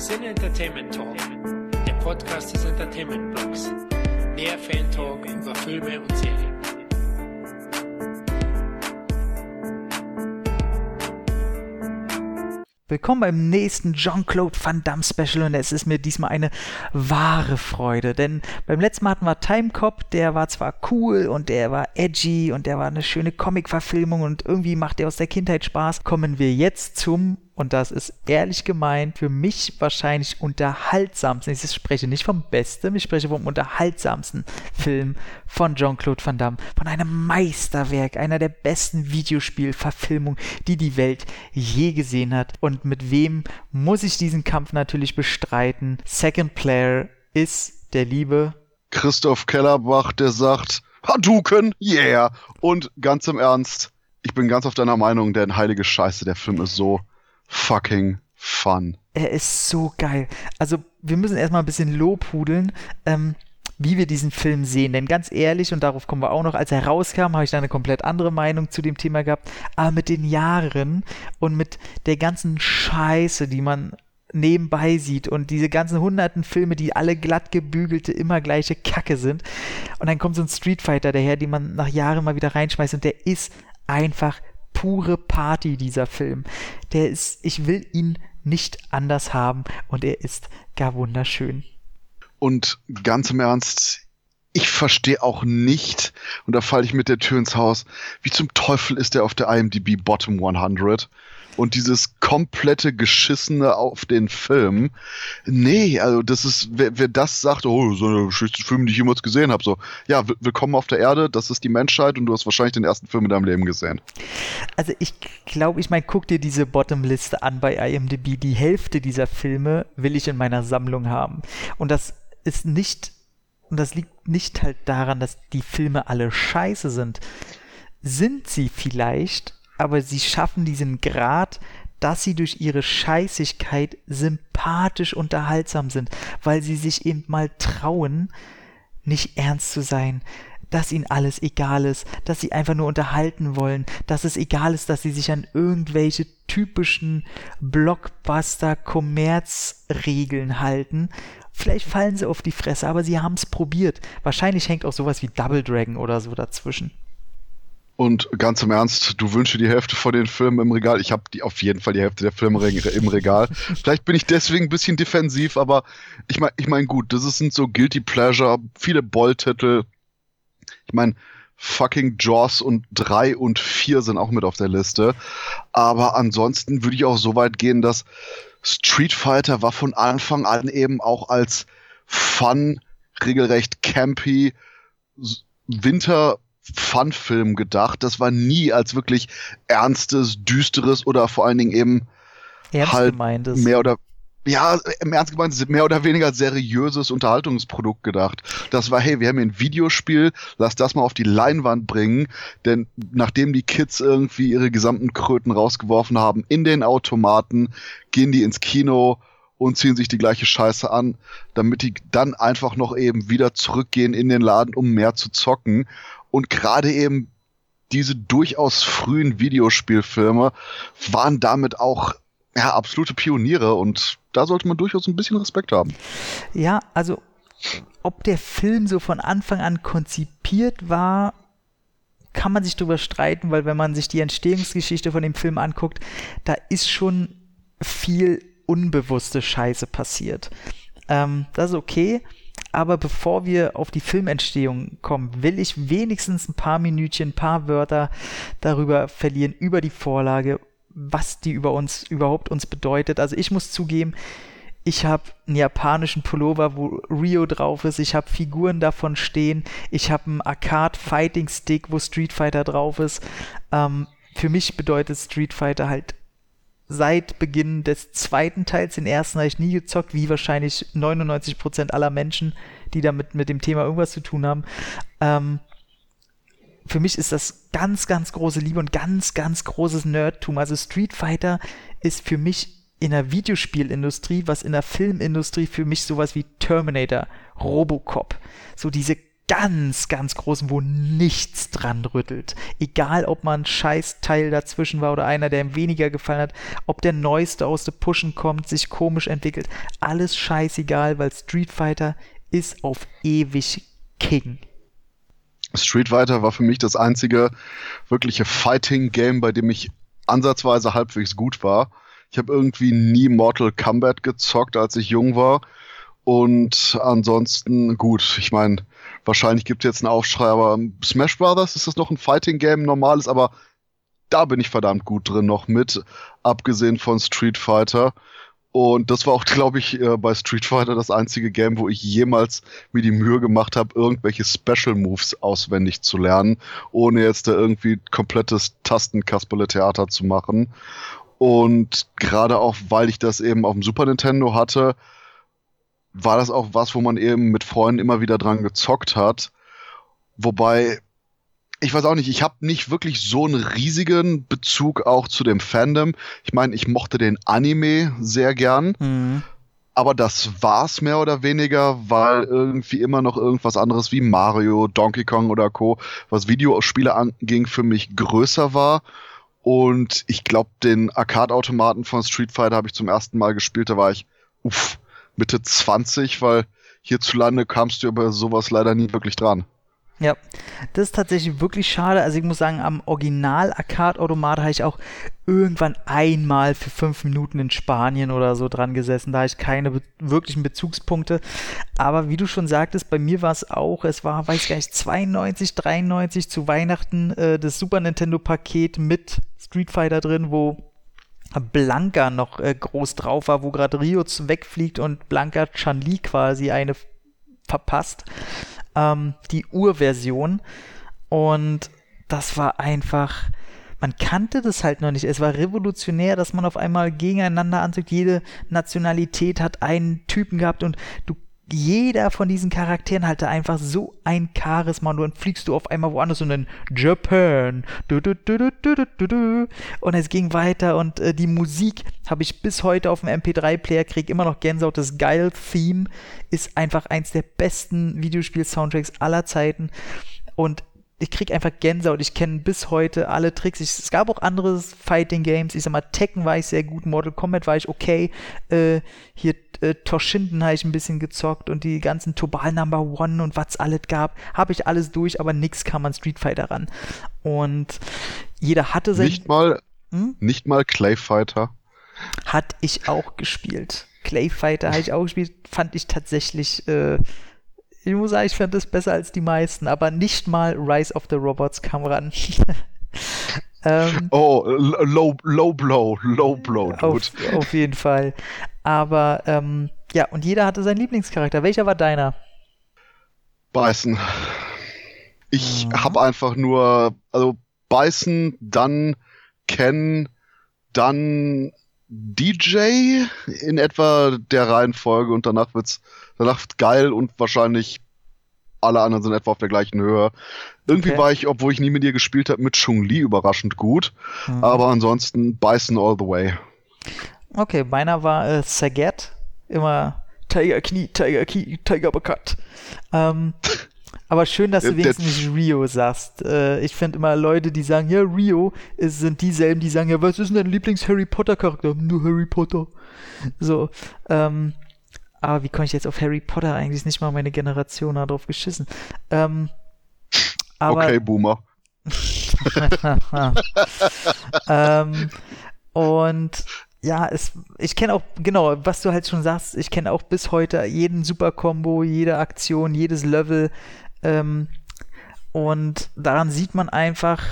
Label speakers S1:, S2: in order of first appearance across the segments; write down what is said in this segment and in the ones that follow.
S1: Sin Entertainment Talk, der Podcast des Entertainment Blogs. Mehr Fan Talk über Filme und Serien.
S2: Willkommen beim nächsten Jean-Claude Van Damme Special und es ist mir diesmal eine wahre Freude, denn beim letzten Mal hatten wir Time Cop, der war zwar cool und der war edgy und der war eine schöne Comic-Verfilmung und irgendwie macht der aus der Kindheit Spaß. Kommen wir jetzt zum und das ist ehrlich gemeint für mich wahrscheinlich unterhaltsamsten. Ich spreche nicht vom besten, ich spreche vom unterhaltsamsten Film von Jean-Claude Van Damme, von einem Meisterwerk, einer der besten Videospielverfilmungen, die die Welt je gesehen hat. Und mit wem muss ich diesen Kampf natürlich bestreiten? Second Player ist der liebe
S3: Christoph Kellerbach, der sagt, Hadouken, yeah! Und ganz im Ernst, ich bin ganz auf deiner Meinung, denn heilige Scheiße, der Film ist so fucking fun.
S2: Er ist so geil. Also, wir müssen erstmal ein bisschen lobhudeln. Ähm, wie wir diesen Film sehen. Denn ganz ehrlich, und darauf kommen wir auch noch, als er rauskam, habe ich da eine komplett andere Meinung zu dem Thema gehabt. Aber mit den Jahren und mit der ganzen Scheiße, die man nebenbei sieht und diese ganzen hunderten Filme, die alle glatt gebügelte, immer gleiche Kacke sind. Und dann kommt so ein Street Fighter daher, den man nach Jahren mal wieder reinschmeißt und der ist einfach pure Party, dieser Film. Der ist, ich will ihn nicht anders haben und er ist gar wunderschön.
S3: Und ganz im Ernst, ich verstehe auch nicht, und da falle ich mit der Tür ins Haus, wie zum Teufel ist er auf der IMDb Bottom 100? Und dieses komplette Geschissene auf den Film. Nee, also das ist, wer, wer das sagt, oh, so eine schönste Film, die ich jemals gesehen habe, so, ja, willkommen auf der Erde, das ist die Menschheit und du hast wahrscheinlich den ersten Film in deinem Leben gesehen.
S2: Also ich glaube, ich meine, guck dir diese Bottom-Liste an bei IMDb. Die Hälfte dieser Filme will ich in meiner Sammlung haben. Und das ist nicht, und das liegt nicht halt daran, dass die Filme alle scheiße sind. Sind sie vielleicht, aber sie schaffen diesen Grad, dass sie durch ihre Scheißigkeit sympathisch unterhaltsam sind, weil sie sich eben mal trauen, nicht ernst zu sein, dass ihnen alles egal ist, dass sie einfach nur unterhalten wollen, dass es egal ist, dass sie sich an irgendwelche typischen Blockbuster-Kommerzregeln halten. Vielleicht fallen sie auf die Fresse, aber sie haben es probiert. Wahrscheinlich hängt auch sowas wie Double Dragon oder so dazwischen.
S3: Und ganz im Ernst, du wünschst die Hälfte von den Filmen im Regal. Ich habe die auf jeden Fall die Hälfte der Filme im Regal. Vielleicht bin ich deswegen ein bisschen defensiv, aber ich meine, ich mein, gut, das sind so Guilty Pleasure, viele Boll-Titel. Ich meine, fucking Jaws und 3 und 4 sind auch mit auf der Liste. Aber ansonsten würde ich auch so weit gehen, dass Street Fighter war von Anfang an eben auch als fun, regelrecht campy Winter Fun-Film gedacht. Das war nie als wirklich ernstes, düsteres oder vor allen Dingen eben
S2: Ernst halt gemeintes.
S3: mehr oder ja, im Ernst gemeint, mehr oder weniger seriöses Unterhaltungsprodukt gedacht. Das war, hey, wir haben hier ein Videospiel, lass das mal auf die Leinwand bringen, denn nachdem die Kids irgendwie ihre gesamten Kröten rausgeworfen haben in den Automaten, gehen die ins Kino und ziehen sich die gleiche Scheiße an, damit die dann einfach noch eben wieder zurückgehen in den Laden, um mehr zu zocken. Und gerade eben diese durchaus frühen Videospielfilme waren damit auch ja, absolute Pioniere und da sollte man durchaus ein bisschen Respekt haben.
S2: Ja, also ob der Film so von Anfang an konzipiert war, kann man sich darüber streiten, weil wenn man sich die Entstehungsgeschichte von dem Film anguckt, da ist schon viel unbewusste Scheiße passiert. Ähm, das ist okay. Aber bevor wir auf die Filmentstehung kommen, will ich wenigstens ein paar Minütchen, ein paar Wörter darüber verlieren, über die Vorlage, was die über uns überhaupt uns bedeutet. Also ich muss zugeben, ich habe einen japanischen Pullover, wo Rio drauf ist. Ich habe Figuren davon stehen. Ich habe einen Arcade Fighting Stick, wo Street Fighter drauf ist. Ähm, für mich bedeutet Street Fighter halt seit Beginn des zweiten Teils. Den ersten habe ich nie gezockt, wie wahrscheinlich 99% aller Menschen, die damit mit dem Thema irgendwas zu tun haben. Ähm, für mich ist das ganz, ganz große Liebe und ganz, ganz großes Nerdtum. Also Street Fighter ist für mich in der Videospielindustrie, was in der Filmindustrie für mich sowas wie Terminator, Robocop, so diese ganz, ganz großen, wo nichts dran rüttelt. Egal, ob man ein Scheißteil dazwischen war oder einer, der ihm weniger gefallen hat, ob der neueste aus der Pushen kommt, sich komisch entwickelt. Alles scheißegal, weil Street Fighter ist auf ewig King.
S3: Street Fighter war für mich das einzige wirkliche Fighting-Game, bei dem ich ansatzweise halbwegs gut war. Ich habe irgendwie nie Mortal Kombat gezockt, als ich jung war. Und ansonsten, gut, ich meine, wahrscheinlich gibt es jetzt einen Aufschrei, aber Smash Brothers ist das noch ein Fighting-Game, normales, aber da bin ich verdammt gut drin noch mit, abgesehen von Street Fighter. Und das war auch, glaube ich, äh, bei Street Fighter das einzige Game, wo ich jemals mir die Mühe gemacht habe, irgendwelche Special Moves auswendig zu lernen, ohne jetzt da irgendwie komplettes Tastenkasperle-Theater zu machen. Und gerade auch, weil ich das eben auf dem Super Nintendo hatte, war das auch was, wo man eben mit Freunden immer wieder dran gezockt hat. Wobei, ich weiß auch nicht, ich habe nicht wirklich so einen riesigen Bezug auch zu dem Fandom. Ich meine, ich mochte den Anime sehr gern. Mhm. Aber das war's mehr oder weniger, weil irgendwie immer noch irgendwas anderes wie Mario, Donkey Kong oder Co., was Videospiele anging, für mich größer war. Und ich glaube, den Arcade-Automaten von Street Fighter habe ich zum ersten Mal gespielt. Da war ich, uff, Mitte 20, weil hierzulande kamst du über sowas leider nie wirklich dran.
S2: Ja, das ist tatsächlich wirklich schade. Also ich muss sagen, am Original-Arcade-Automat habe ich auch irgendwann einmal für fünf Minuten in Spanien oder so dran gesessen. Da habe ich keine be wirklichen Bezugspunkte. Aber wie du schon sagtest, bei mir war es auch, es war, weiß gar nicht, 92, 93 zu Weihnachten äh, das Super Nintendo-Paket mit Street Fighter drin, wo Blanca noch äh, groß drauf war, wo gerade Rio wegfliegt und Blanca Chan-Li quasi eine verpasst. Ähm, die Urversion. Und das war einfach. Man kannte das halt noch nicht. Es war revolutionär, dass man auf einmal gegeneinander anzieht. Jede Nationalität hat einen Typen gehabt und du jeder von diesen Charakteren hatte einfach so ein Charisma und dann fliegst du auf einmal woanders und in Japan. Und es ging weiter und äh, die Musik habe ich bis heute auf dem MP3-Player, krieg immer noch Gänsehaut. Das Geil-Theme ist einfach eins der besten Videospiel-Soundtracks aller Zeiten und ich krieg einfach Gänsehaut. Ich kenne bis heute alle Tricks. Ich, es gab auch andere Fighting Games. Ich sag mal, Tekken war ich sehr gut, Mortal Kombat war ich okay. Äh, hier äh, Toshinden habe ich ein bisschen gezockt und die ganzen Tobal Number One und was alles gab, habe ich alles durch, aber nix kam an Street Fighter ran. Und jeder hatte sein.
S3: Nicht mal, hm? nicht mal Clay Fighter.
S2: Hat ich auch gespielt. Clay Fighter habe ich auch gespielt, fand ich tatsächlich äh, ich muss sagen, ich fand das besser als die meisten, aber nicht mal Rise of the Robots kam ran.
S3: ähm, oh, low, low blow, low blow,
S2: dude. Auf, auf jeden Fall. Aber ähm, ja, und jeder hatte seinen Lieblingscharakter. Welcher war deiner?
S3: Beißen. Ich mhm. habe einfach nur, also beißen, dann Ken, dann DJ in etwa der Reihenfolge und danach wird's danach geil und wahrscheinlich alle anderen sind etwa auf der gleichen Höhe. Irgendwie okay. war ich, obwohl ich nie mit ihr gespielt habe, mit Chung-Li überraschend gut. Mhm. Aber ansonsten beißen all the way.
S2: Okay, meiner war äh, Saget. Immer Tiger Knie, Tiger Knie, Tiger Bekat. Ähm, aber schön, dass du wenigstens nicht Rio sagst. Äh, ich finde immer Leute, die sagen, ja, Rio, ist, sind dieselben, die sagen, ja, was ist denn dein Lieblings-Harry Potter-Charakter? Nur Harry Potter. So, ähm, aber wie komme ich jetzt auf Harry Potter? Eigentlich ist nicht mal meine Generation darauf geschissen. Ähm, aber,
S3: okay, Boomer.
S2: ähm, und ja, es, ich kenne auch, genau, was du halt schon sagst, ich kenne auch bis heute jeden Super-Kombo, jede Aktion, jedes Level, ähm, und daran sieht man einfach,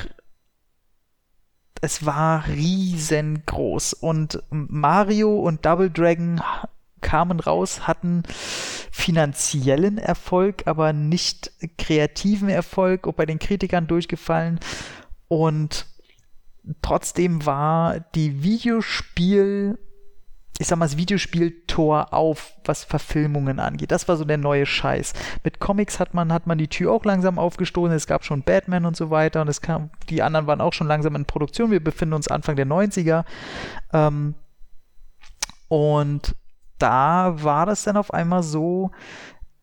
S2: es war riesengroß. Und Mario und Double Dragon kamen raus, hatten finanziellen Erfolg, aber nicht kreativen Erfolg, ob bei den Kritikern durchgefallen. Und trotzdem war die Videospiel ich sag mal, das Videospiel-Tor auf, was Verfilmungen angeht. Das war so der neue Scheiß. Mit Comics hat man, hat man die Tür auch langsam aufgestoßen. Es gab schon Batman und so weiter und es kam, die anderen waren auch schon langsam in Produktion. Wir befinden uns Anfang der 90er. Ähm, und da war das dann auf einmal so,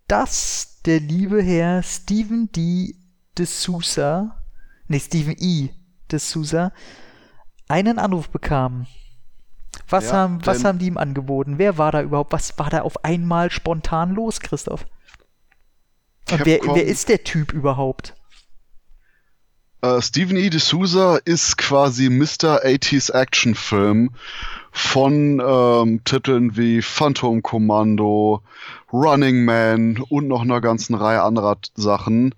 S2: dass der liebe Herr Stephen D. de Sousa, nee, Stephen E. de Sousa, einen Anruf bekam. Was,
S3: Ja,
S2: haben, was haben die ihm angeboten? Wer war da überhaupt? Was war da auf einmal spontan los, Christoph? Und wer, wer ist der Typ überhaupt?
S3: Äh, Stephen E. D'Souza ist quasi Mr. 80s Actionfilm von ähm, Titeln wie Phantom Commando, Running Man und noch einer ganzen Reihe anderer Sachen,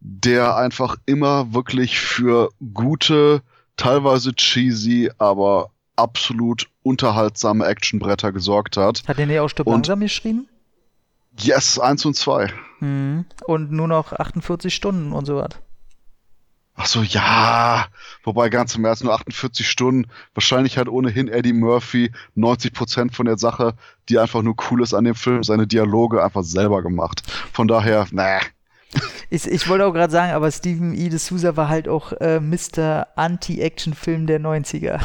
S3: der einfach immer wirklich für gute, teilweise cheesy, aber absolut unterhaltsame Actionbretter gesorgt hat.
S2: Hat der nicht auch
S3: Und-
S2: langsam geschrieben?
S3: Yes, 1 und 2.
S2: Mhm. Und nur noch 48 Stunden und so was.
S3: Ach so, ja. Wobei ganz im Ernst nur 48 Stunden. Wahrscheinlich hat ohnehin Eddie Murphy 90% von der Sache, die einfach nur cool ist an dem Film, seine Dialoge einfach selber gemacht. Von daher, nee.
S2: Ich, ich wollte auch gerade sagen, aber Steven E. D'Souza war halt auch äh, Mr. Anti-Action-Film der 90er.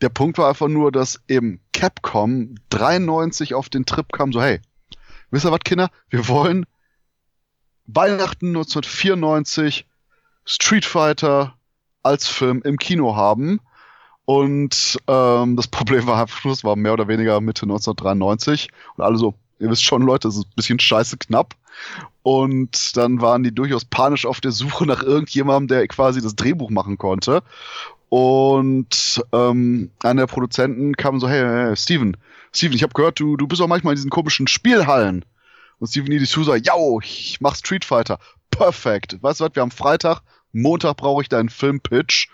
S3: Der Punkt war einfach nur, dass eben Capcom 93 auf den Trip kam, so, hey, wisst ihr was, Kinder? Wir wollen Weihnachten 1994 Street Fighter als Film im Kino haben. Und ähm, das Problem war es war mehr oder weniger Mitte 1993. Und alle so, ihr wisst schon, Leute, es ist ein bisschen scheiße knapp. Und dann waren die durchaus panisch auf der Suche nach irgendjemandem, der quasi das Drehbuch machen konnte. Und ähm, einer der Produzenten kam so, hey, hey Steven, Steven, ich habe gehört, du, du bist auch manchmal in diesen komischen Spielhallen. Und Steven E. D'Souza, ja, ich mach Street Fighter. Perfekt. Weißt du was, wir haben Freitag, Montag brauche ich deinen Filmpitch.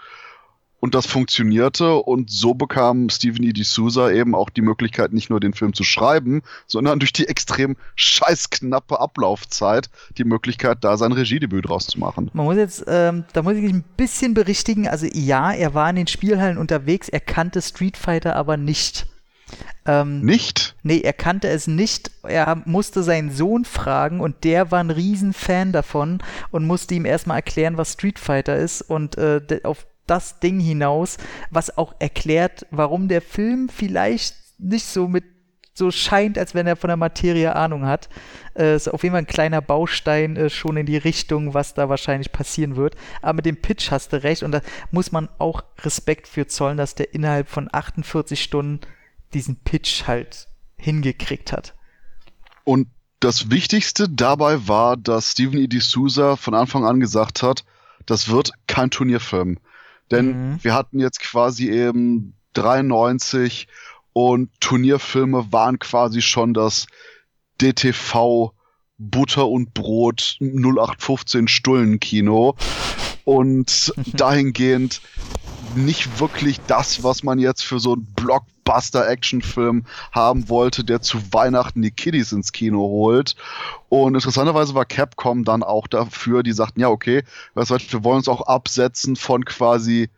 S3: Und das funktionierte und so bekam Steven E. D'Souza eben auch die Möglichkeit, nicht nur den Film zu schreiben, sondern durch die extrem scheißknappe Ablaufzeit die Möglichkeit, da sein Regiedebüt draus zu machen.
S2: Man muss jetzt, ähm, da muss ich ein bisschen berichtigen. Also ja, er war in den Spielhallen unterwegs, er kannte Street Fighter aber nicht. Ähm,
S3: Nicht?
S2: Nee, er kannte es nicht. Er musste seinen Sohn fragen und der war ein Riesenfan davon und musste ihm erstmal erklären, was Street Fighter ist und äh, auf das Ding hinaus, was auch erklärt, warum der Film vielleicht nicht so mit so scheint, als wenn er von der Materie Ahnung hat. Äh, ist auf jeden Fall ein kleiner Baustein äh, schon in die Richtung, was da wahrscheinlich passieren wird. Aber mit dem Pitch hast du recht und da muss man auch Respekt für zollen, dass der innerhalb von 48 Stunden diesen Pitch halt hingekriegt hat.
S3: Und das Wichtigste dabei war, dass Steven E. D'Souza von Anfang an gesagt hat, das wird kein Turnierfilm. Denn
S2: Mhm.
S3: wir hatten jetzt quasi eben 93 und Turnierfilme waren quasi schon das DTV Butter und Brot 0815 Stullenkino und dahingehend nicht wirklich das, was man jetzt für so einen Blockbuster-Actionfilm haben wollte, der zu Weihnachten die Kiddies ins Kino holt. Und interessanterweise war Capcom dann auch dafür, die sagten, ja, okay, was, wir wollen uns auch absetzen von quasi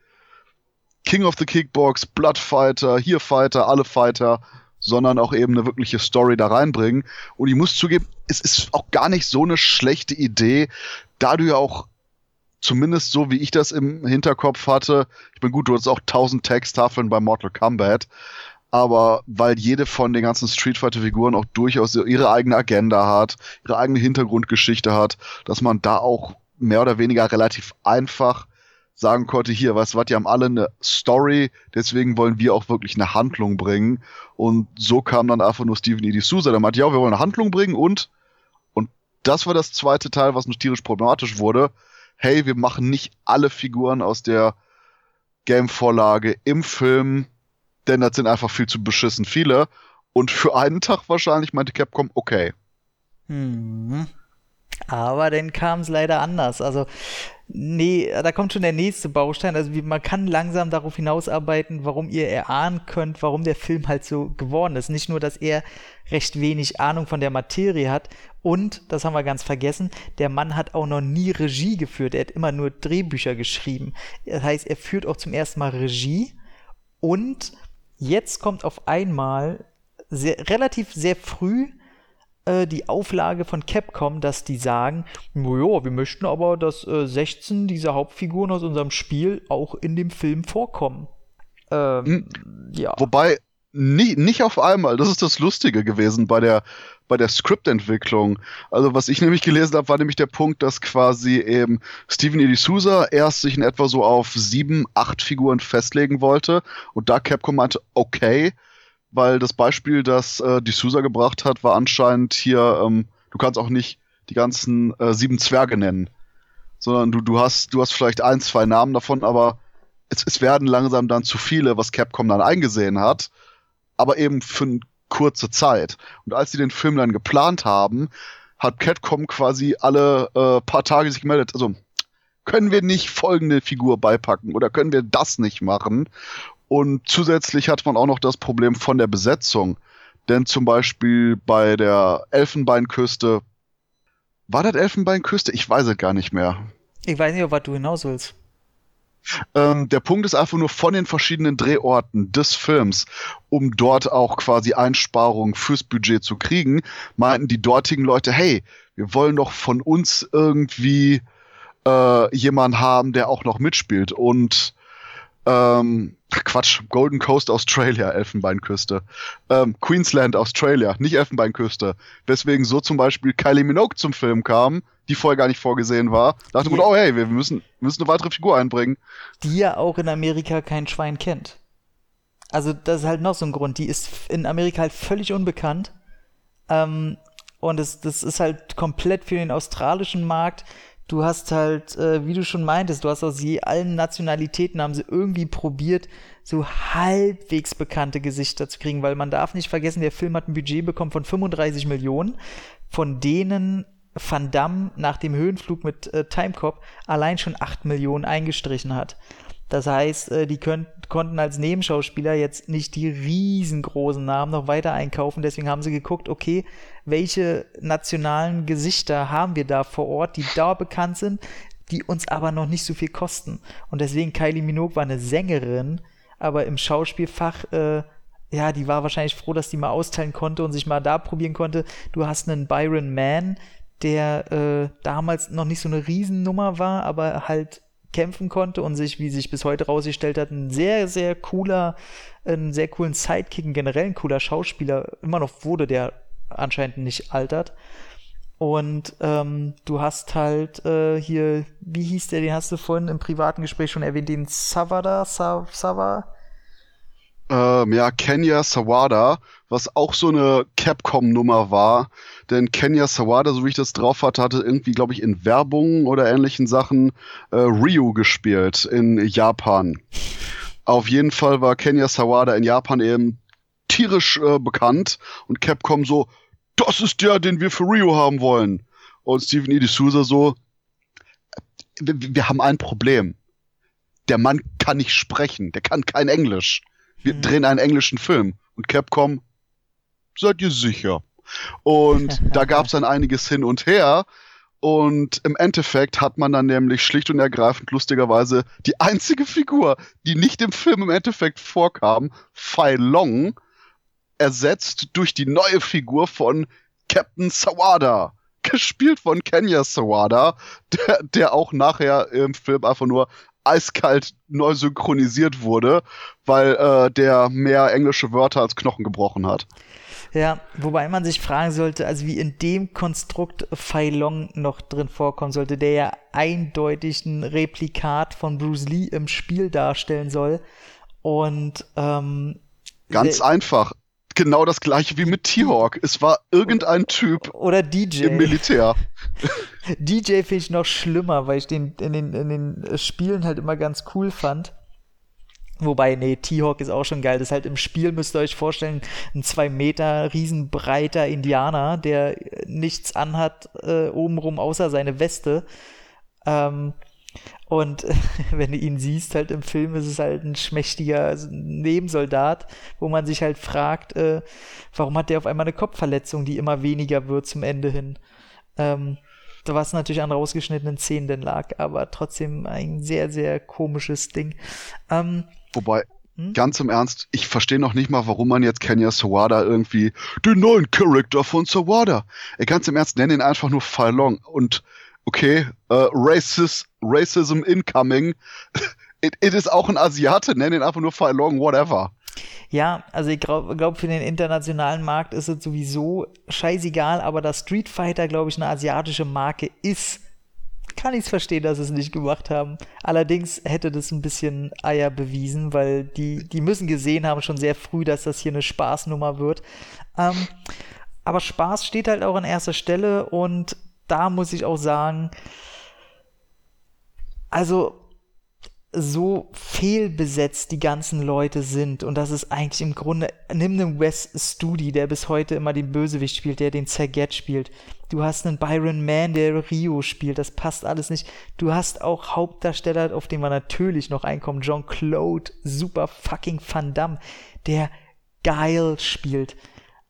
S3: King of the Kickbox, Blood Fighter, hier Fighter, alle Fighter, sondern auch eben eine wirkliche Story da reinbringen. Und ich muss zugeben, es ist auch gar nicht so eine schlechte Idee, da du ja auch zumindest so wie ich das im Hinterkopf hatte, ich bin gut, du hast auch 1000 Texttafeln bei Mortal Kombat, aber weil jede von den ganzen Street Fighter Figuren auch durchaus ihre eigene Agenda hat, ihre eigene Hintergrundgeschichte hat, dass man da auch mehr oder weniger relativ einfach sagen konnte, hier, weißt du was, die haben alle eine Story, deswegen wollen wir auch wirklich eine Handlung bringen. Und so kam dann einfach nur Steven E. D'Souza, der meinte, ja, wir wollen eine Handlung bringen und, und das war das zweite Teil, was noch tierisch problematisch wurde. Hey, wir machen nicht alle Figuren aus der Game-Vorlage im Film, denn das sind einfach viel zu beschissen viele. Und für einen Tag wahrscheinlich meinte Capcom, okay.
S2: Hm. Aber dann kam es leider anders. Also, nee, da kommt schon der nächste Baustein. Also, wie, man kann langsam darauf hinausarbeiten, warum ihr erahnen könnt, warum der Film halt so geworden ist. Nicht nur, dass er recht wenig Ahnung von der Materie hat und, das haben wir ganz vergessen, der Mann hat auch noch nie Regie geführt. Er hat immer nur Drehbücher geschrieben. Das heißt, er führt auch zum ersten Mal Regie und jetzt kommt auf einmal sehr, relativ sehr früh äh, die Auflage von Capcom, dass die sagen, naja, wir möchten aber, dass äh, 16 dieser Hauptfiguren aus unserem Spiel auch in dem Film vorkommen. Ähm, ja.
S3: Wobei, nie, nicht auf einmal, das ist das Lustige gewesen bei der, bei der Skriptentwicklung. Also was ich nämlich gelesen habe, war nämlich der Punkt, dass quasi eben Steven E. D'Souza erst sich in etwa so auf sieben, acht Figuren festlegen wollte und da Capcom meinte, okay, weil das Beispiel, das äh, D'Souza gebracht hat, war anscheinend hier, ähm, du kannst auch nicht die ganzen äh, sieben Zwerge nennen, sondern du, du hast, du hast vielleicht ein, zwei Namen davon, aber es, es werden langsam dann zu viele, was Capcom dann eingesehen hat, aber eben für eine kurze Zeit. Und als sie den Film dann geplant haben, hat Capcom quasi alle äh, paar Tage sich gemeldet, also können wir nicht folgende Figur beipacken oder können wir das nicht machen? Und zusätzlich hat man auch noch das Problem von der Besetzung. Denn zum Beispiel bei der Elfenbeinküste, war das Elfenbeinküste? Ich weiß es gar nicht mehr.
S2: Ich weiß nicht, auf was du hinaus willst.
S3: Ähm, der Punkt ist einfach nur von den verschiedenen Drehorten des Films, um dort auch quasi Einsparungen fürs Budget zu kriegen, meinten die dortigen Leute, hey, wir wollen doch von uns irgendwie äh, jemanden haben, der auch noch mitspielt. Und ähm, Quatsch, Golden Coast Australia, Elfenbeinküste. Ähm, Queensland Australia, nicht Elfenbeinküste. Deswegen so zum Beispiel Kylie Minogue zum Film kam, die vorher gar nicht vorgesehen war. Dachte man, oh hey, wir müssen, müssen eine weitere Figur einbringen.
S2: Die ja auch in Amerika kein Schwein kennt. Also das ist halt noch so ein Grund. Die ist in Amerika halt völlig unbekannt. Ähm, und das, das ist halt komplett für den australischen Markt du hast halt, äh, wie du schon meintest, du hast aus je allen Nationalitäten haben sie irgendwie probiert, so halbwegs bekannte Gesichter zu kriegen, weil man darf nicht vergessen, der Film hat ein Budget bekommen von 35 Millionen, von denen Van Damme nach dem Höhenflug mit äh, Timecop allein schon 8 Millionen eingestrichen hat. Das heißt, äh, die könnt, konnten als Nebenschauspieler jetzt nicht die riesengroßen Namen noch weiter einkaufen. Deswegen haben sie geguckt, okay, welche nationalen Gesichter haben wir da vor Ort, die da bekannt sind, die uns aber noch nicht so viel kosten. Und deswegen Kylie Minogue war eine Sängerin, aber im Schauspielfach, äh, ja, die war wahrscheinlich froh, dass die mal austeilen konnte und sich mal da probieren konnte. Du hast einen Byron Mann, der äh, damals noch nicht so eine Riesennummer war, aber halt kämpfen konnte und sich, wie sich bis heute rausgestellt hat, ein sehr, sehr cooler, einen sehr coolen Sidekick, generell ein cooler Schauspieler immer noch wurde, der anscheinend nicht altert. Und ähm, du hast halt äh, hier, wie hieß der, den hast du vorhin im privaten Gespräch schon erwähnt, den Savada, Sav Sava?
S3: Ähm, ja, Kenya Sawada, was auch so eine Capcom-Nummer war. Denn Kenya Sawada, so wie ich das drauf hatte, hatte irgendwie, glaube ich, in Werbung oder ähnlichen Sachen äh, Ryu gespielt in Japan. Auf jeden Fall war Kenya Sawada in Japan eben tierisch äh, bekannt und Capcom so, das ist der, den wir für Ryu haben wollen. Und Steven E. D'Souza so, wir, wir haben ein Problem. Der Mann kann nicht sprechen, der kann kein Englisch. Wir mhm. drehen einen englischen Film. Und Capcom, seid ihr sicher? Und da gab es dann einiges hin und her. Und im Endeffekt hat man dann nämlich schlicht und ergreifend lustigerweise die einzige Figur, die nicht im Film im Endeffekt vorkam, Fai Long, ersetzt durch die neue Figur von Captain Sawada. Gespielt von Kenya Sawada, der, der auch nachher im Film einfach nur eiskalt neu synchronisiert wurde, weil äh, der mehr englische Wörter als Knochen gebrochen hat.
S2: Ja, wobei man sich fragen sollte, also wie in dem Konstrukt Fei Long noch drin vorkommen sollte, der ja eindeutig ein Replikat von Bruce Lee im Spiel darstellen soll. Und ähm,
S3: ganz einfach genau das gleiche wie mit T-Hawk. Es war irgendein Typ
S2: oder DJ
S3: im Militär.
S2: DJ finde ich noch schlimmer, weil ich den in den, in den Spielen halt immer ganz cool fand. Wobei, nee, T-Hawk ist auch schon geil. Das ist halt im Spiel, müsst ihr euch vorstellen, ein zwei Meter riesenbreiter Indianer, der nichts anhat äh, obenrum außer seine Weste. Ähm, und wenn du ihn siehst, halt im Film, ist es halt ein schmächtiger Nebensoldat, wo man sich halt fragt, äh, warum hat der auf einmal eine Kopfverletzung, die immer weniger wird zum Ende hin. Ähm, was natürlich an rausgeschnittenen Szenen denn lag, aber trotzdem ein sehr, sehr komisches Ding. Ähm,
S3: Wobei, hm? ganz im Ernst, ich verstehe noch nicht mal, warum man jetzt Kenya Sawada irgendwie den neuen Charakter von Sawada. Ey, ganz im Ernst, nenn ihn einfach nur Falong und okay, uh, Racis, Racism incoming. it, it ist auch ein Asiate, nenn ihn einfach nur Long, whatever.
S2: Ja, also ich glaube, glaub, für den internationalen Markt ist es sowieso scheißegal, aber da Street Fighter, glaube ich, eine asiatische Marke ist, kann ich es verstehen, dass sie es nicht gemacht haben. Allerdings hätte das ein bisschen Eier bewiesen, weil die, die müssen gesehen haben schon sehr früh, dass das hier eine Spaßnummer wird. Ähm, aber Spaß steht halt auch an erster Stelle und da muss ich auch sagen, also so fehlbesetzt die ganzen Leute sind und das ist eigentlich im Grunde, nimm einen Wes Studi, der bis heute immer den Bösewicht spielt, der den Serget spielt. Du hast einen Byron Mann, der Rio spielt, das passt alles nicht. Du hast auch Hauptdarsteller, auf den wir natürlich noch einkommen, John Claude, super fucking Van Damme, der geil spielt.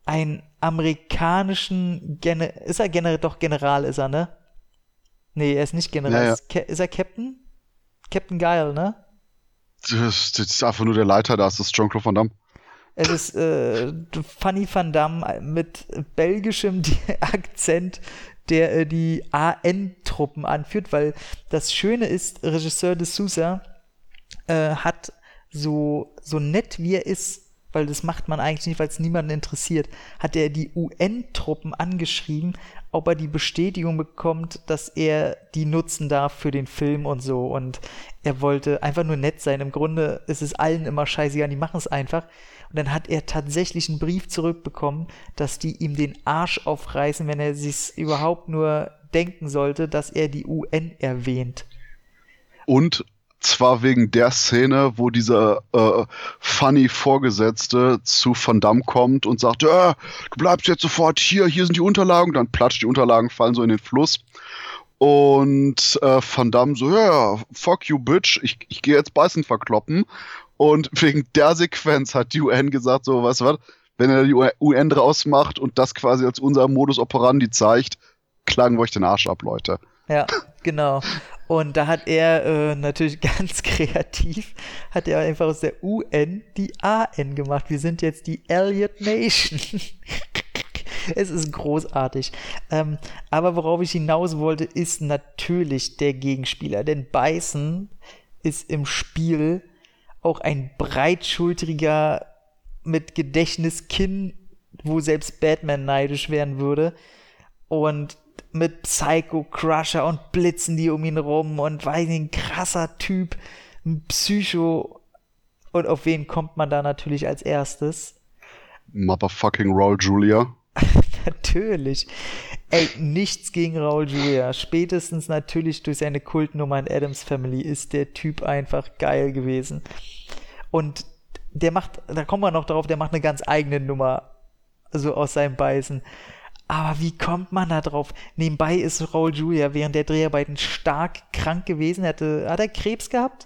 S2: Ein amerikanischen, Gen ist er General, doch General ist er, ne? Nee, er ist nicht General, ja, ja. Ist, er Captain? Captain Geil, ne?
S3: Das, das, ist einfach nur der Leiter, da ist das Jean-Claude Van Damme.
S2: Es ist äh, Funny Van Damme mit belgischem Akzent, der äh, die AN-Truppen anführt, weil das Schöne ist, Regisseur de Sousa äh, hat so, so nett wie er ist, weil das macht man eigentlich nicht, weil es niemanden interessiert, hat er die UN-Truppen angeschrieben, ob er die Bestätigung bekommt, dass er die nutzen darf für den Film und so. Und er wollte einfach nur nett sein. Im Grunde ist es allen immer scheißegal, die machen es einfach. Und dann hat er tatsächlich einen Brief zurückbekommen, dass die ihm den Arsch aufreißen, wenn er sich überhaupt nur denken sollte, dass er die UN erwähnt.
S3: Und zwar wegen der Szene, wo dieser äh, funny Vorgesetzte zu Van Damme kommt und sagt, äh, du bleibst jetzt sofort hier, hier sind die Unterlagen, dann platscht die Unterlagen, fallen so in den Fluss. Und äh, Van Damme so, ja, fuck you, bitch, ich, ich gehe jetzt Beißen verkloppen. Und wegen der Sequenz hat die UN gesagt, so, du was, wenn er die UN draus macht und das quasi als unser Modus operandi zeigt, klagen wir euch den Arsch ab, Leute.
S2: Ja, genau. Und da hat er äh, natürlich ganz kreativ, hat er einfach aus der UN die AN gemacht. Wir sind jetzt die Elliot Nation. es ist großartig. Ähm, aber worauf ich hinaus wollte, ist natürlich der Gegenspieler. Denn Bison ist im Spiel auch ein breitschultriger mit Gedächtniskinn, wo selbst Batman neidisch werden würde. Und mit Psycho Crusher und Blitzen die um ihn rum und weiß nicht, ein krasser Typ, ein Psycho. Und auf wen kommt man da natürlich als erstes?
S3: Motherfucking Raul Julia.
S2: natürlich. Ey, nichts gegen Raul Julia. Spätestens natürlich durch seine Kultnummer in Adams Family ist der Typ einfach geil gewesen. Und der macht, da kommen wir noch darauf, der macht eine ganz eigene Nummer. Also aus seinem Beißen. Aber wie kommt man da drauf? Nebenbei ist Raul Julia während der Dreharbeiten stark krank gewesen. Er hatte, hat er Krebs gehabt?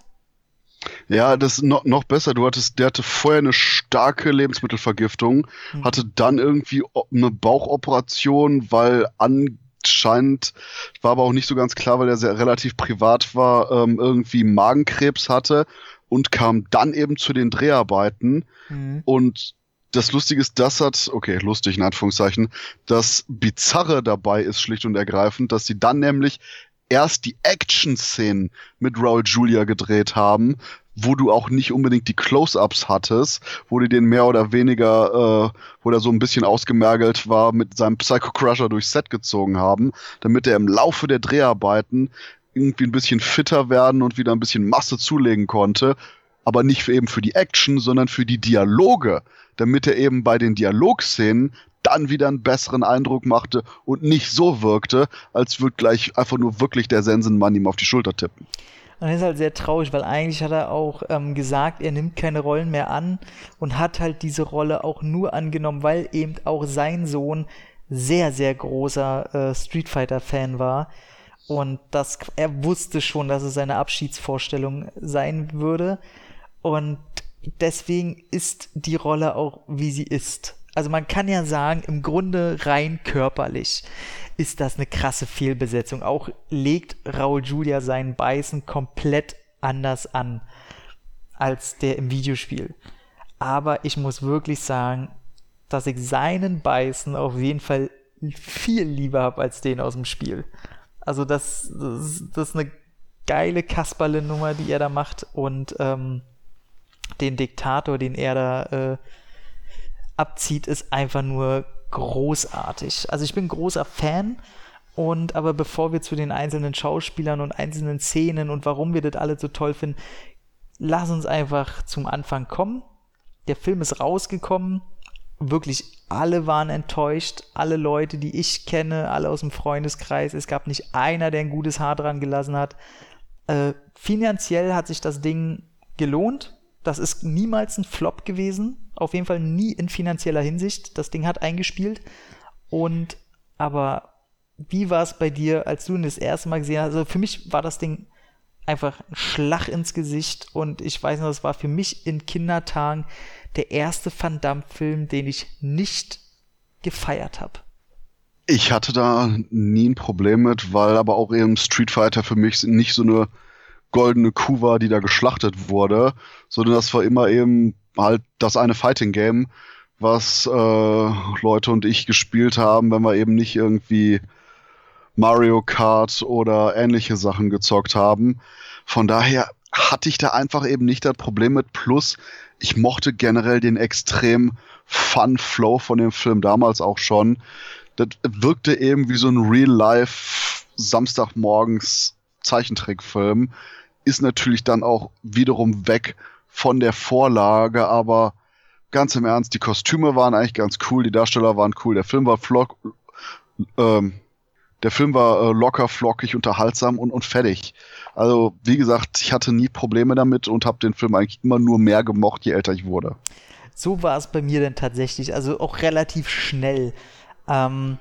S3: Ja, das ist noch, noch besser. Du hattest, der hatte vorher eine starke Lebensmittelvergiftung, mhm. hatte dann irgendwie eine Bauchoperation, weil anscheinend war aber auch nicht so ganz klar, weil er sehr relativ privat war, ähm, irgendwie Magenkrebs hatte und kam dann eben zu den Dreharbeiten mhm. und das Lustige ist, das hat, okay, lustig in Anführungszeichen, das Bizarre dabei ist schlicht und ergreifend, dass sie dann nämlich erst die Action-Szenen mit Raul Julia gedreht haben, wo du auch nicht unbedingt die Close-Ups hattest, wo die den mehr oder weniger, äh, wo der so ein bisschen ausgemergelt war, mit seinem Psycho Crusher durchs Set gezogen haben, damit er im Laufe der Dreharbeiten irgendwie ein bisschen fitter werden und wieder ein bisschen Masse zulegen konnte, aber nicht eben für die Action, sondern für die Dialoge damit er eben bei den Dialogszenen dann wieder einen besseren Eindruck machte und nicht so wirkte, als würde gleich einfach nur wirklich der Sensenmann ihm auf die Schulter tippen.
S2: Und das ist halt sehr traurig, weil eigentlich hat er auch ähm, gesagt, er nimmt keine Rollen mehr an und hat halt diese Rolle auch nur angenommen, weil eben auch sein Sohn sehr, sehr großer äh, Street Fighter-Fan war. Und das, er wusste schon, dass es seine Abschiedsvorstellung sein würde. Und deswegen ist die Rolle auch, wie sie ist. Also man kann ja sagen, im Grunde rein körperlich ist das eine krasse Fehlbesetzung. Auch legt Raul Julia seinen Beißen komplett anders an als der im Videospiel. Aber ich muss wirklich sagen, dass ich seinen Beißen auf jeden Fall viel lieber habe als den aus dem Spiel. Also das, das, das ist eine geile Kasperle-Nummer, die er da macht und ähm, den Diktator, den er da äh, abzieht, ist einfach nur großartig. Also ich bin großer Fan. Und aber bevor wir zu den einzelnen Schauspielern und einzelnen Szenen und warum wir das alle so toll finden, lass uns einfach zum Anfang kommen. Der Film ist rausgekommen. Wirklich alle waren enttäuscht. Alle Leute, die ich kenne, alle aus dem Freundeskreis. Es gab nicht einer, der ein gutes Haar dran gelassen hat. Äh, finanziell hat sich das Ding gelohnt. Das ist niemals ein Flop gewesen. Auf jeden Fall nie in finanzieller Hinsicht. Das Ding hat eingespielt. Und aber wie war es bei dir, als du ihn das erste Mal gesehen hast? Also für mich war das Ding einfach ein Schlag ins Gesicht und ich weiß noch, es war für mich in Kindertagen der erste Van Damme-Film, den ich nicht gefeiert habe.
S3: Ich hatte da nie ein Problem mit, weil aber auch eben Street Fighter für mich nicht so eine goldene Kuh war, die da geschlachtet wurde, sondern das war immer eben halt das eine Fighting Game, was äh, Leute und ich gespielt haben, wenn wir eben nicht irgendwie Mario Kart oder ähnliche Sachen gezockt haben. Von daher hatte ich da einfach eben nicht das Problem mit. Plus, ich mochte generell den extrem Fun Flow von dem Film damals auch schon. Das wirkte eben wie so ein Real-Life Samstagmorgens Zeichentrickfilm. Ist natürlich dann auch wiederum weg von der Vorlage, aber ganz im Ernst, die Kostüme waren eigentlich ganz cool, die Darsteller waren cool, der Film war flock, ähm, der Film war äh, locker, flockig, unterhaltsam und, und fertig. Also, wie gesagt, ich hatte nie Probleme damit und habe den Film eigentlich immer nur mehr gemocht, je älter ich wurde.
S2: So war es bei mir dann tatsächlich, also auch relativ schnell. Ähm,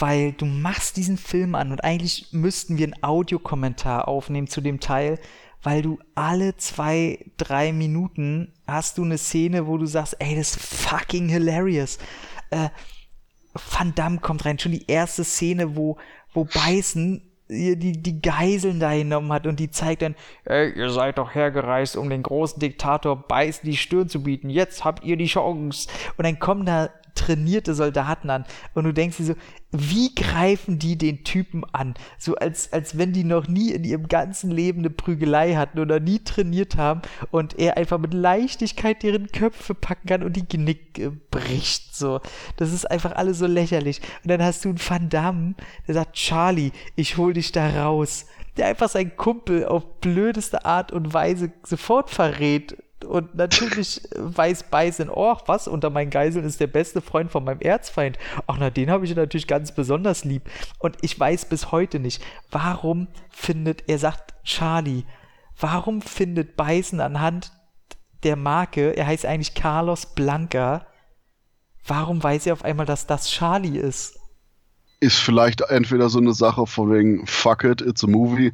S2: weil du machst diesen Film an und eigentlich müssten wir einen Audiokommentar aufnehmen zu dem Teil, weil du alle zwei, drei Minuten hast du eine Szene, wo du sagst, ey, das ist fucking hilarious. Äh, Van Damme kommt rein, schon die erste Szene, wo, wo Beißen die, die Geiseln da genommen hat und die zeigt dann, ey, ihr seid doch hergereist, um den großen Diktator Beißen die Stirn zu bieten, jetzt habt ihr die Chance. Und dann kommen da trainierte Soldaten an und du denkst dir so, wie greifen die den Typen an? So als, als wenn die noch nie in ihrem ganzen Leben eine Prügelei hatten oder nie trainiert haben und er einfach mit Leichtigkeit deren Köpfe packen kann und die Genick äh, bricht. So, das ist einfach alles so lächerlich. Und dann hast du einen Van Damme, der sagt, Charlie, ich hol dich da raus. Der einfach seinen Kumpel auf blödeste Art und Weise sofort verrät und natürlich weiß Bison, oh, was, unter meinen Geiseln ist der beste Freund von meinem Erzfeind. Ach, na, den habe ich natürlich ganz besonders lieb. Und ich weiß bis heute nicht, warum findet, er sagt Charlie, warum findet Bison anhand der Marke, er heißt eigentlich Carlos Blanca, warum weiß er auf einmal, dass das Charlie ist?
S3: ist vielleicht entweder so eine Sache von wegen Fuck it, it's a movie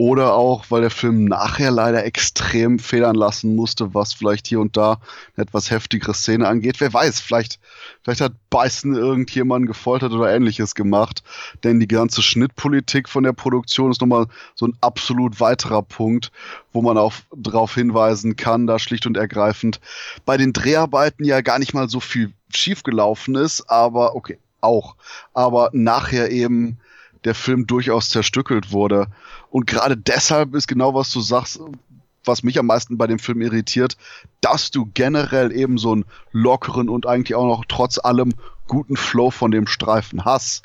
S3: oder auch, weil der Film nachher leider extrem federn lassen musste, was vielleicht hier und da eine etwas heftigere Szene angeht. Wer weiß, vielleicht, vielleicht hat Beißen irgendjemanden gefoltert oder ähnliches gemacht. Denn die ganze Schnittpolitik von der Produktion ist nochmal so ein absolut weiterer Punkt, wo man auch darauf hinweisen kann, da schlicht und ergreifend bei den Dreharbeiten ja gar nicht mal so viel schiefgelaufen ist, aber okay, auch. Aber nachher eben der Film durchaus zerstückelt wurde. Und gerade deshalb ist genau, was du sagst, was mich am meisten bei dem Film irritiert, dass du generell eben so einen lockeren und eigentlich auch noch trotz allem guten Flow von dem Streifen hast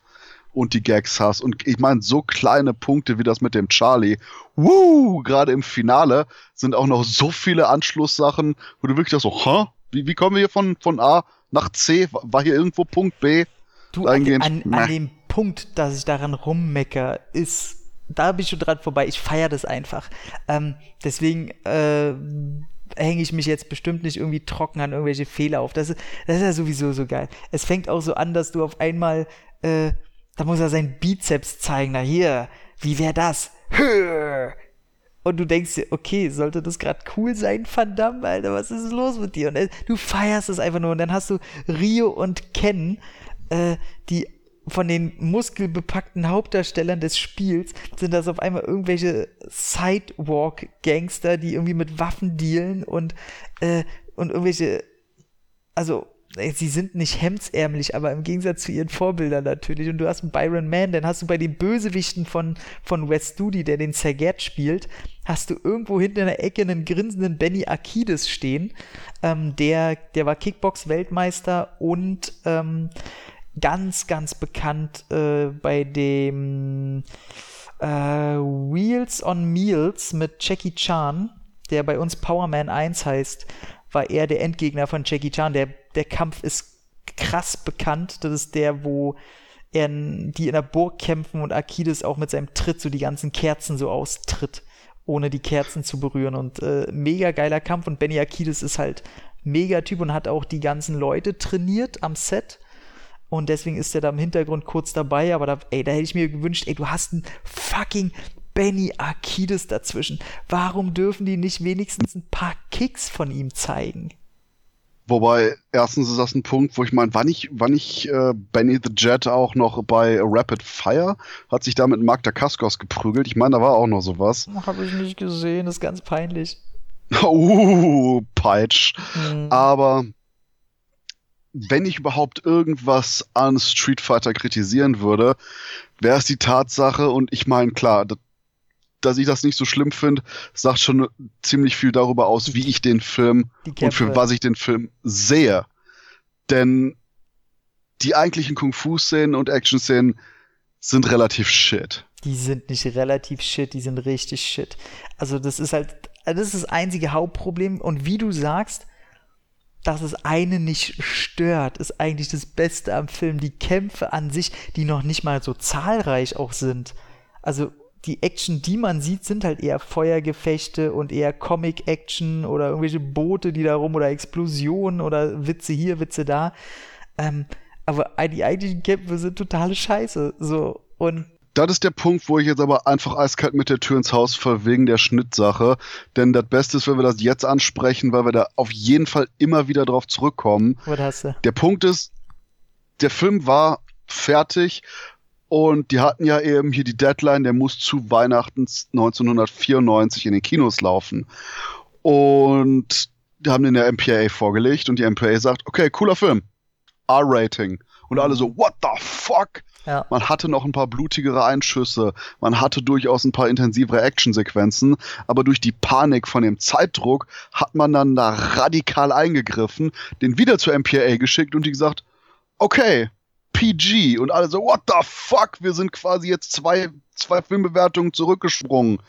S3: und die Gags hast. Und ich meine, so kleine Punkte wie das mit dem Charlie, wuh, gerade im Finale sind auch noch so viele Anschlusssachen, wo du wirklich sagst so, hä? Wie, wie kommen wir hier von, von A nach C? War hier irgendwo Punkt B?
S2: Du, an, an, an dem Punkt, dass ich daran rummecker, ist, da bin ich schon dran vorbei. Ich feiere das einfach. Ähm, deswegen äh, hänge ich mich jetzt bestimmt nicht irgendwie trocken an irgendwelche Fehler auf. Das ist, das ist ja sowieso so geil. Es fängt auch so an, dass du auf einmal, äh, da muss er seinen Bizeps zeigen. Na hier, wie wäre das? Und du denkst dir, okay, sollte das gerade cool sein, verdammt, Alter, was ist los mit dir? Und äh, du feierst es einfach nur. Und dann hast du Rio und Ken, äh, die von den muskelbepackten Hauptdarstellern des Spiels sind das auf einmal irgendwelche Sidewalk-Gangster, die irgendwie mit Waffen dealen und, äh, und irgendwelche, also sie sind nicht hemdsärmlich, aber im Gegensatz zu ihren Vorbildern natürlich. Und du hast einen Byron Mann, dann hast du bei den Bösewichten von, von West Studi, der den Sergett spielt, hast du irgendwo hinten in der Ecke einen grinsenden Benny Akides stehen. Ähm, der, der war Kickbox-Weltmeister und ähm, ganz, ganz bekannt äh, bei dem äh, Wheels on Meals mit Jackie Chan, der bei uns Power Man 1 heißt war er der Endgegner von Jackie Chan. Der, der Kampf ist krass bekannt. Das ist der, wo er, die in der Burg kämpfen und Akides auch mit seinem Tritt so die ganzen Kerzen so austritt, ohne die Kerzen zu berühren. Und äh, mega geiler Kampf. Und Benny Akides ist halt mega Typ und hat auch die ganzen Leute trainiert am Set. Und deswegen ist er da im Hintergrund kurz dabei, aber da, ey, da hätte ich mir gewünscht, ey, du hast einen fucking Benny Akides dazwischen. Warum dürfen die nicht wenigstens ein paar Kicks von ihm zeigen?
S3: Wobei, erstens ist das ein Punkt, wo ich meine, war nicht, war nicht äh, Benny the Jet auch noch bei Rapid Fire? Hat sich da mit Mark Dacascos geprügelt? Ich meine, da war auch noch sowas.
S2: Habe ich nicht gesehen, ist ganz peinlich.
S3: uh, Peitsch. Mhm. Aber wenn ich überhaupt irgendwas an Street Fighter kritisieren würde, wäre es die Tatsache, und ich meine, klar, das dass ich das nicht so schlimm finde, sagt schon ziemlich viel darüber aus, wie ich den Film und für was ich den Film sehe. Denn die eigentlichen Kung-Fu-Szenen und Action-Szenen sind relativ shit.
S2: Die sind nicht relativ shit, die sind richtig shit. Also das ist halt, das ist das einzige Hauptproblem. Und wie du sagst, dass es eine nicht stört, ist eigentlich das Beste am Film. Die Kämpfe an sich, die noch nicht mal so zahlreich auch sind. Also die Action, die man sieht, sind halt eher Feuergefechte und eher Comic-Action oder irgendwelche Boote, die da rum oder Explosionen oder Witze hier, Witze da. Ähm, aber die eigentlichen Kämpfe sind totale Scheiße. So. Und
S3: das ist der Punkt, wo ich jetzt aber einfach eiskalt mit der Tür ins Haus fall wegen der Schnittsache. Denn das Beste ist, wenn wir das jetzt ansprechen, weil wir da auf jeden Fall immer wieder drauf zurückkommen.
S2: Was hast du?
S3: Der Punkt ist, der Film war fertig und die hatten ja eben hier die Deadline, der muss zu Weihnachten 1994 in den Kinos laufen. Und die haben den der MPA vorgelegt und die MPA sagt, okay, cooler Film. R-Rating. Und alle so, what the fuck? Ja. Man hatte noch ein paar blutigere Einschüsse, man hatte durchaus ein paar intensivere Actionsequenzen, aber durch die Panik von dem Zeitdruck hat man dann da radikal eingegriffen, den wieder zur MPA geschickt und die gesagt, okay, PG und alle so, what the fuck, wir sind quasi jetzt zwei, zwei Filmbewertungen zurückgesprungen.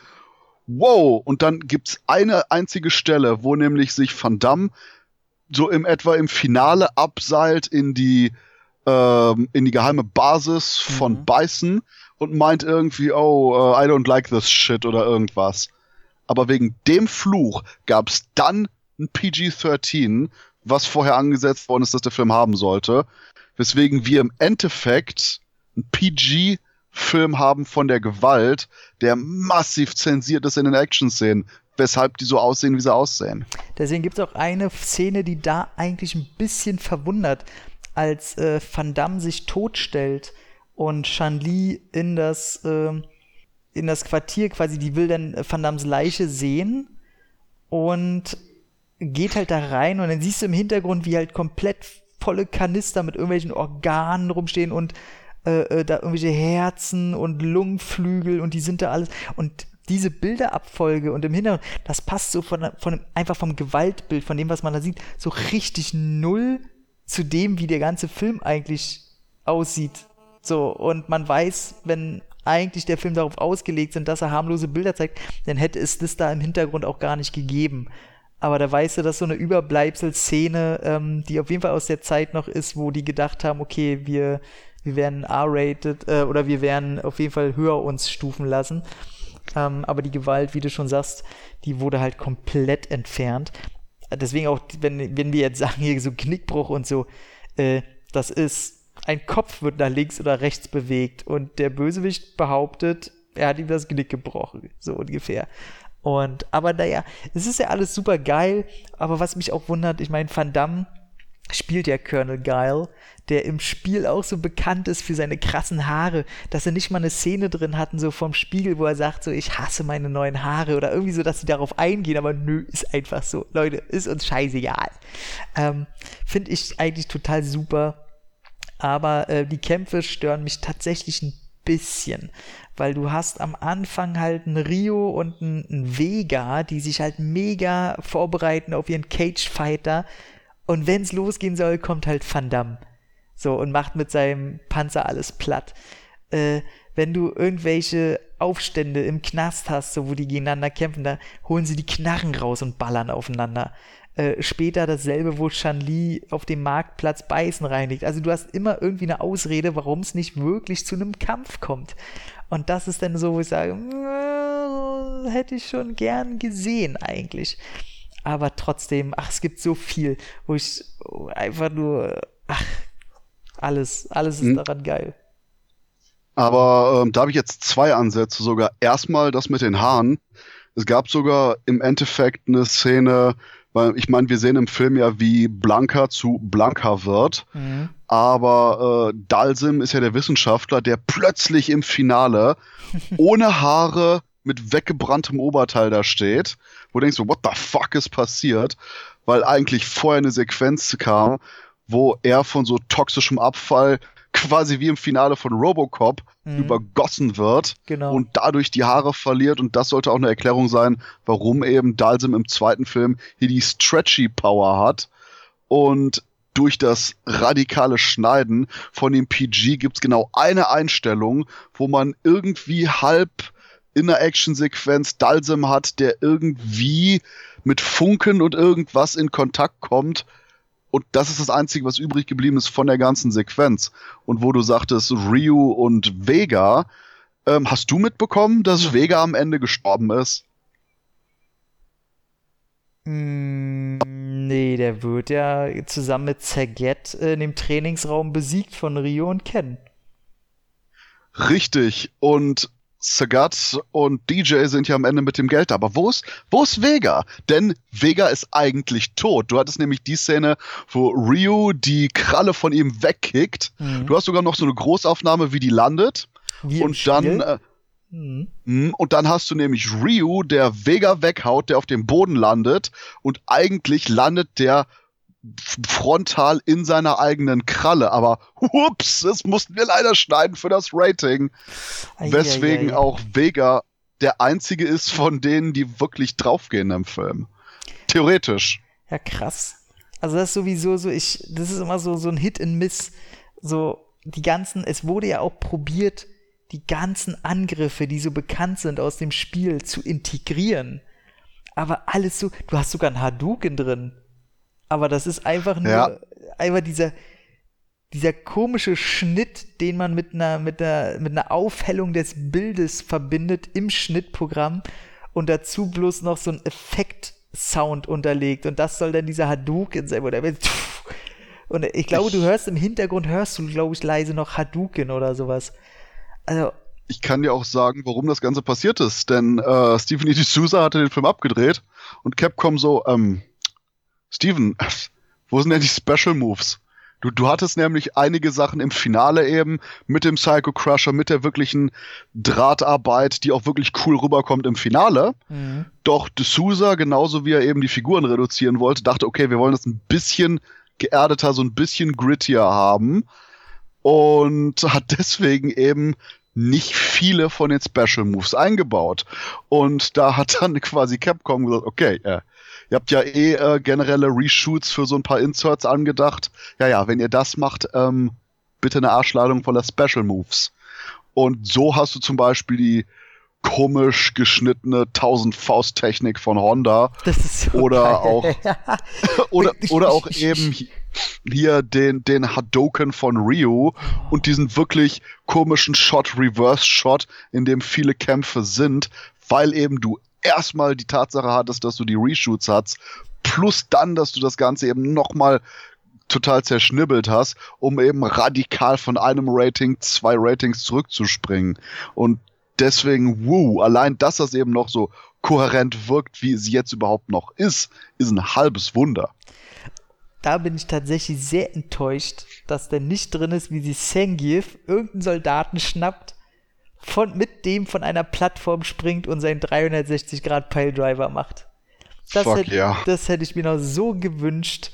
S3: Wow, und dann gibt's eine einzige Stelle, wo nämlich sich Van Damme so im etwa im Finale abseilt in die ähm, in die geheime Basis von mhm. Bison und meint irgendwie, oh, uh, I don't like this shit oder irgendwas. Aber wegen dem Fluch gab's dann ein PG-13, was vorher angesetzt worden ist, dass der Film haben sollte weswegen wir im Endeffekt ein PG-Film haben von der Gewalt, der massiv zensiert ist in den Action-Szenen, weshalb die so aussehen, wie sie aussehen.
S2: Deswegen gibt es auch eine Szene, die da eigentlich ein bisschen verwundert, als äh, Van Damme sich totstellt und Shan-Li in das äh, in das Quartier quasi, die will dann Van Dammes Leiche sehen und geht halt da rein und dann siehst du im Hintergrund, wie halt komplett volle Kanister mit irgendwelchen Organen rumstehen und äh, äh, da irgendwelche Herzen und Lungenflügel und die sind da alles. Und diese Bilderabfolge und im Hintergrund, das passt so von, von einfach vom Gewaltbild, von dem, was man da sieht, so richtig null zu dem, wie der ganze Film eigentlich aussieht. So, und man weiß, wenn eigentlich der Film darauf ausgelegt sind, dass er harmlose Bilder zeigt, dann hätte es das da im Hintergrund auch gar nicht gegeben. Aber da weißt du, dass so eine Überbleibselszene, ähm, die auf jeden Fall aus der Zeit noch ist, wo die gedacht haben, okay, wir, wir werden R-rated äh, oder wir werden auf jeden Fall höher uns stufen lassen. Ähm, aber die Gewalt, wie du schon sagst, die wurde halt komplett entfernt. Deswegen auch, wenn, wenn wir jetzt sagen, hier so Knickbruch und so, äh, das ist, ein Kopf wird nach links oder rechts bewegt und der Bösewicht behauptet, er hat ihm das Knick gebrochen, so ungefähr. Und, aber naja, es ist ja alles super geil, aber was mich auch wundert, ich meine, Van Damme spielt ja Colonel Guile, der im Spiel auch so bekannt ist für seine krassen Haare, dass er nicht mal eine Szene drin hatten, so vom Spiegel, wo er sagt, so, ich hasse meine neuen Haare oder irgendwie so, dass sie darauf eingehen, aber nö, ist einfach so. Leute, ist uns scheißegal. Ähm, Finde ich eigentlich total super. Aber äh, die Kämpfe stören mich tatsächlich ein bisschen, weil du hast am Anfang halt einen Rio und einen Vega, die sich halt mega vorbereiten auf ihren Cage-Fighter und wenn's losgehen soll, kommt halt Van Damme. So, und macht mit seinem Panzer alles platt. Äh, wenn du irgendwelche Aufstände im Knast hast, so wo die gegeneinander kämpfen, da holen sie die Knarren raus und ballern aufeinander. Äh, später dasselbe, wo Shan-Li auf dem Marktplatz Beißen reinigt. Also du hast immer irgendwie eine Ausrede, warum es nicht wirklich zu einem Kampf kommt. Und das ist dann so, wo ich sage, äh, hätte ich schon gern gesehen eigentlich aber trotzdem, ach, es gibt so viel, wo ich einfach nur, ach, alles, alles ist hm. daran geil.
S3: Aber ähm, da habe ich jetzt zwei Ansätze sogar. Erstmal das mit den Haaren. Es gab sogar im Endeffekt eine Szene, weil ich meine, wir sehen im Film ja, wie Blanca zu Blanca wird. Mhm. Aber äh, Dalsim ist ja der Wissenschaftler, der plötzlich im Finale ohne Haare mit weggebranntem Oberteil da steht, wo du denkst, what the fuck ist passiert? Weil eigentlich vorher eine Sequenz kam, wo er von so toxischem Abfall quasi wie im Finale von Robocop mhm. übergossen wird genau. und dadurch die Haare verliert. Und das sollte auch eine Erklärung sein, warum eben Dalsim im zweiten Film hier die Stretchy Power hat. Und durch das radikale Schneiden von dem PG gibt's genau eine Einstellung, wo man irgendwie halb in der Actionsequenz Dalsem hat, der irgendwie mit Funken und irgendwas in Kontakt kommt. Und das ist das Einzige, was übrig geblieben ist von der ganzen Sequenz. Und wo du sagtest, Ryu und Vega, ähm, hast du mitbekommen, dass Vega am Ende gestorben ist?
S2: Mm, nee, der wird ja zusammen mit Zaget in dem Trainingsraum besiegt von Ryu und Ken.
S3: Richtig. Und Sagat und DJ sind ja am Ende mit dem Geld. Aber wo ist, wo ist Vega? Denn Vega ist eigentlich tot. Du hattest nämlich die Szene, wo Ryu die Kralle von ihm wegkickt. Mhm. Du hast sogar noch so eine Großaufnahme, wie die landet. Wie und dann. Äh, mhm. Hm, und dann hast du nämlich Ryu, der Vega weghaut, der auf dem Boden landet. Und eigentlich landet der frontal in seiner eigenen Kralle. Aber hups, das mussten wir leider schneiden für das Rating. Ai, weswegen ai, ai. auch Vega der einzige ist von denen, die wirklich draufgehen im Film. Theoretisch.
S2: Ja, krass. Also das ist sowieso so, ich, das ist immer so, so ein Hit and Miss. So, die ganzen, es wurde ja auch probiert, die ganzen Angriffe, die so bekannt sind aus dem Spiel, zu integrieren. Aber alles so, du hast sogar ein Hadouken drin. Aber das ist einfach nur, ja. einfach dieser, dieser komische Schnitt, den man mit einer, mit einer, mit einer Aufhellung des Bildes verbindet im Schnittprogramm und dazu bloß noch so ein Effekt-Sound unterlegt. Und das soll dann dieser Hadouken sein, wo der und ich glaube, du hörst im Hintergrund, hörst du, glaube ich, leise noch Hadouken oder sowas. Also.
S3: Ich kann dir auch sagen, warum das Ganze passiert ist, denn äh, Stephen E. D'Souza hatte den Film abgedreht und Capcom so, ähm, Steven, wo sind denn die Special Moves? Du, du hattest nämlich einige Sachen im Finale eben mit dem Psycho Crusher, mit der wirklichen Drahtarbeit, die auch wirklich cool rüberkommt im Finale. Mhm. Doch D'Souza, genauso wie er eben die Figuren reduzieren wollte, dachte, okay, wir wollen das ein bisschen geerdeter, so ein bisschen grittier haben. Und hat deswegen eben nicht viele von den Special Moves eingebaut. Und da hat dann quasi Capcom gesagt, okay, äh, Ihr habt ja eh äh, generelle Reshoots für so ein paar Inserts angedacht. Ja, ja, wenn ihr das macht, ähm, bitte eine Arschladung voller Special Moves. Und so hast du zum Beispiel die komisch geschnittene 1000 Faust Technik von Honda Das ist so oder geil. auch oder oder auch eben hier den den Hadoken von Ryu und diesen wirklich komischen Shot Reverse Shot, in dem viele Kämpfe sind, weil eben du erstmal die Tatsache hattest, dass du die Reshoots hast, plus dann, dass du das Ganze eben nochmal total zerschnibbelt hast, um eben radikal von einem Rating zwei Ratings zurückzuspringen. Und deswegen, wuh, allein, dass das eben noch so kohärent wirkt, wie es jetzt überhaupt noch ist, ist ein halbes Wunder.
S2: da bin ich tatsächlich sehr enttäuscht, dass der nicht drin ist, wie sie Sengief irgendeinen Soldaten schnappt, von, mit dem von einer Plattform springt und seinen 360 Grad Piledriver macht. Das,
S3: Fuck,
S2: hätte,
S3: ja.
S2: das hätte ich mir noch so gewünscht,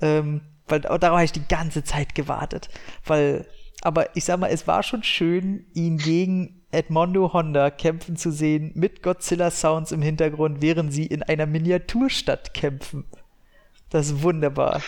S2: ähm, weil darauf habe ich die ganze Zeit gewartet. Weil, aber ich sag mal, es war schon schön, ihn gegen Edmondo Honda kämpfen zu sehen, mit Godzilla Sounds im Hintergrund, während sie in einer Miniaturstadt kämpfen. Das ist wunderbar.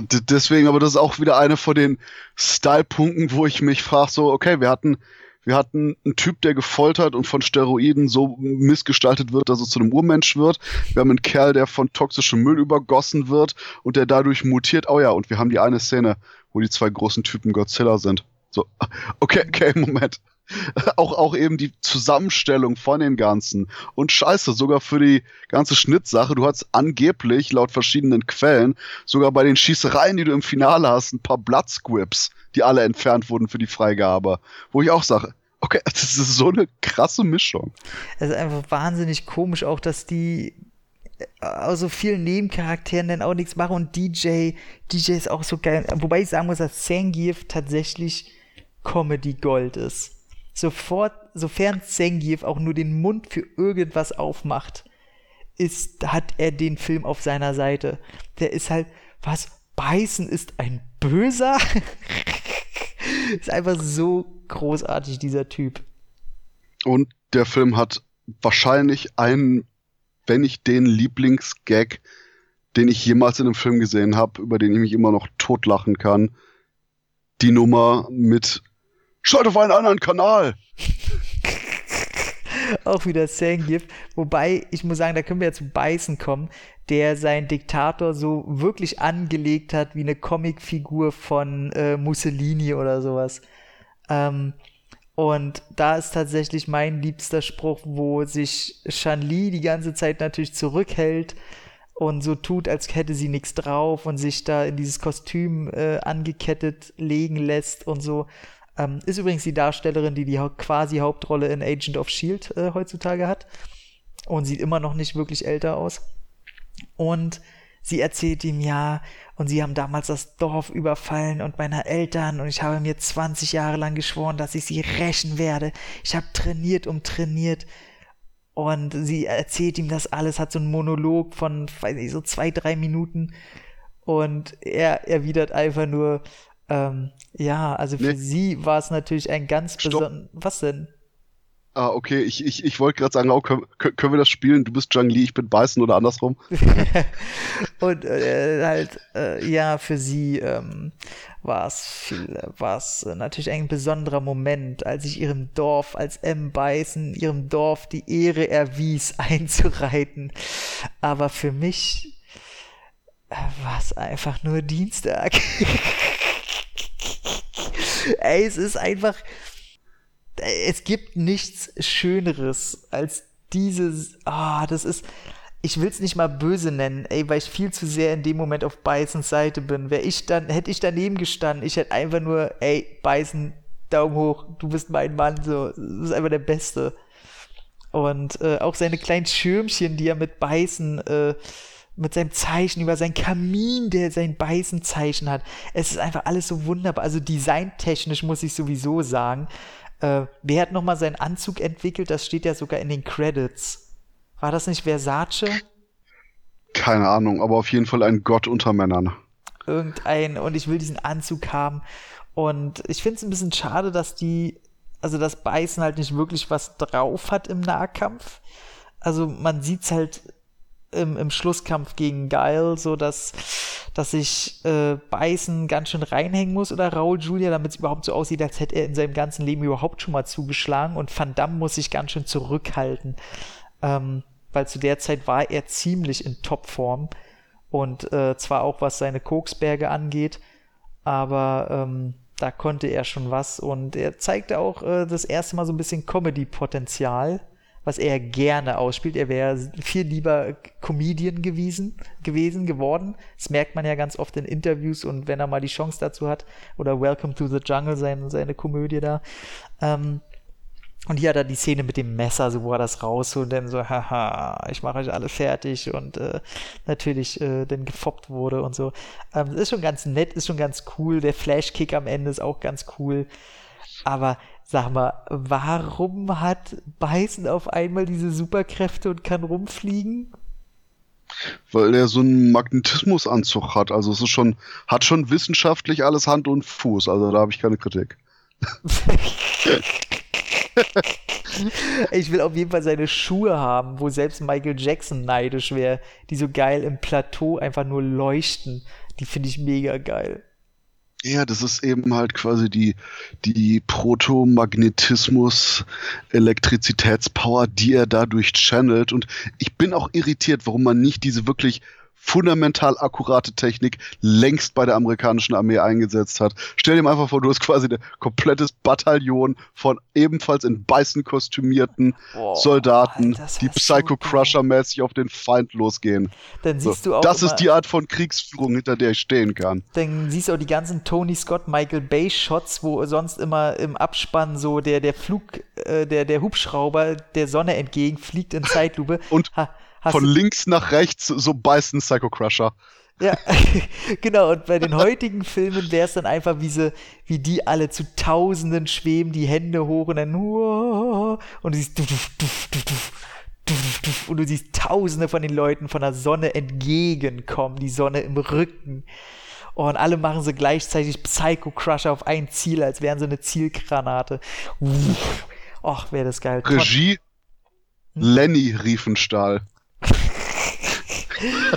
S3: D deswegen, aber das ist auch wieder eine von den Style-Punkten, wo ich mich frage, so, okay, wir hatten, wir hatten einen Typ, der gefoltert und von Steroiden so missgestaltet wird, dass er zu einem Urmensch wird. Wir haben einen Kerl, der von toxischem Müll übergossen wird und der dadurch mutiert. Oh ja, und wir haben die eine Szene, wo die zwei großen Typen Godzilla sind. So, okay, okay, Moment. auch, auch eben die Zusammenstellung von den Ganzen. Und scheiße, sogar für die ganze Schnittsache, du hast angeblich, laut verschiedenen Quellen, sogar bei den Schießereien, die du im Finale hast, ein paar Bloodsquips, die alle entfernt wurden für die Freigabe. Wo ich auch sage, okay, das ist so eine krasse Mischung.
S2: Es ist einfach wahnsinnig komisch auch, dass die aus so vielen Nebencharakteren dann auch nichts machen und DJ, DJ ist auch so geil. Wobei ich sagen muss, dass Zangief tatsächlich Comedy Gold ist sofort, sofern Zangief auch nur den Mund für irgendwas aufmacht, ist, hat er den Film auf seiner Seite. Der ist halt, was? Beißen ist ein Böser? ist einfach so großartig, dieser Typ.
S3: Und der Film hat wahrscheinlich einen, wenn nicht den Lieblingsgag, den ich jemals in einem Film gesehen habe, über den ich mich immer noch totlachen kann. Die Nummer mit Schalt auf einen anderen Kanal.
S2: Auch wieder Zangief. Wobei, ich muss sagen, da können wir ja zu Beißen kommen, der seinen Diktator so wirklich angelegt hat wie eine Comicfigur von äh, Mussolini oder sowas. Ähm, und da ist tatsächlich mein liebster Spruch, wo sich Shanli die ganze Zeit natürlich zurückhält und so tut, als hätte sie nichts drauf und sich da in dieses Kostüm äh, angekettet legen lässt und so. Ähm, ist übrigens die Darstellerin, die die quasi Hauptrolle in Agent of Shield äh, heutzutage hat. Und sieht immer noch nicht wirklich älter aus. Und sie erzählt ihm ja, und sie haben damals das Dorf überfallen und meine Eltern und ich habe mir 20 Jahre lang geschworen, dass ich sie rächen werde. Ich habe trainiert um trainiert. Und sie erzählt ihm das alles, hat so einen Monolog von, weiß nicht, so zwei, drei Minuten. Und er erwidert einfach nur, ähm, ja, also für nee. sie war es natürlich ein ganz besonderes. Was denn?
S3: Ah, okay, ich, ich, ich wollte gerade sagen, oh, können, können wir das spielen? Du bist Zhang Li, ich bin Beißen oder andersrum.
S2: und äh, halt, äh, ja, für sie ähm, war es es äh, natürlich ein besonderer Moment, als ich ihrem Dorf, als M. Beißen, ihrem Dorf die Ehre erwies, einzureiten. Aber für mich äh, war es einfach nur Dienstag. Ey, es ist einfach. Es gibt nichts Schöneres als dieses. Ah, oh, das ist. Ich will es nicht mal böse nennen, ey, weil ich viel zu sehr in dem Moment auf Beißens Seite bin. Wäre ich dann, hätte ich daneben gestanden, ich hätte einfach nur, ey, Beißen, Daumen hoch, du bist mein Mann, so, das ist einfach der Beste. Und äh, auch seine kleinen Schirmchen, die er mit Beißen äh, mit seinem Zeichen über sein Kamin, der sein Beißenzeichen hat. Es ist einfach alles so wunderbar. Also designtechnisch muss ich sowieso sagen. Äh, wer hat nochmal seinen Anzug entwickelt? Das steht ja sogar in den Credits. War das nicht Versace?
S3: Keine Ahnung, aber auf jeden Fall ein Gott unter Männern.
S2: Irgendein, und ich will diesen Anzug haben. Und ich finde es ein bisschen schade, dass die, also das Beißen halt nicht wirklich was drauf hat im Nahkampf. Also man sieht es halt im, im Schlusskampf gegen Geil, so dass, dass sich äh, Beißen ganz schön reinhängen muss oder Raul Julia, damit es überhaupt so aussieht, als hätte er in seinem ganzen Leben überhaupt schon mal zugeschlagen. Und Van Damme muss sich ganz schön zurückhalten, ähm, weil zu der Zeit war er ziemlich in Topform. Und äh, zwar auch was seine Koksberge angeht, aber ähm, da konnte er schon was. Und er zeigte auch äh, das erste Mal so ein bisschen Comedy-Potenzial was er gerne ausspielt. Er wäre viel lieber Comedian gewesen, gewesen, geworden. Das merkt man ja ganz oft in Interviews und wenn er mal die Chance dazu hat. Oder Welcome to the Jungle, sein, seine Komödie da. Ähm, Und hier hat er die Szene mit dem Messer, so wo er das rausholt und dann so, haha, ich mache euch alle fertig und äh, natürlich äh, dann gefoppt wurde und so. Ähm, ist schon ganz nett, ist schon ganz cool. Der Flashkick am Ende ist auch ganz cool. Aber sag mal, warum hat Bison auf einmal diese Superkräfte und kann rumfliegen?
S3: Weil er so einen Magnetismusanzug hat. Also es ist schon, hat schon wissenschaftlich alles Hand und Fuß. Also da habe ich keine Kritik.
S2: ich will auf jeden Fall seine Schuhe haben, wo selbst Michael Jackson neidisch wäre, die so geil im Plateau einfach nur leuchten. Die finde ich mega geil.
S3: Ja, das ist eben halt quasi die, die Protomagnetismus, Elektrizitätspower, die er dadurch channelt. Und ich bin auch irritiert, warum man nicht diese wirklich fundamental akkurate Technik längst bei der amerikanischen Armee eingesetzt hat. Stell dir mal einfach vor, du hast quasi ein komplettes Bataillon von ebenfalls in Beißen kostümierten Boah, Soldaten, Alter, die Psycho Crusher-mäßig auf den Feind losgehen.
S2: Dann siehst so, du auch
S3: das ist die Art von Kriegsführung, hinter der ich stehen kann.
S2: Dann siehst du auch die ganzen Tony Scott, Michael Bay Shots, wo sonst immer im Abspann so der, der Flug, äh, der, der Hubschrauber der Sonne entgegenfliegt in Zeitlupe.
S3: Und ha von links nach rechts so beißen Psycho Crusher.
S2: Ja, genau. Und bei den heutigen Filmen wäre es dann einfach, wie, sie, wie die alle zu Tausenden schweben, die Hände hoch und dann und du siehst und du siehst Tausende von den Leuten von der Sonne entgegenkommen, die Sonne im Rücken. und alle machen sie gleichzeitig Psycho Crusher auf ein Ziel, als wären sie eine Zielgranate. Och, wäre das geil.
S3: Regie hm? Lenny Riefenstahl.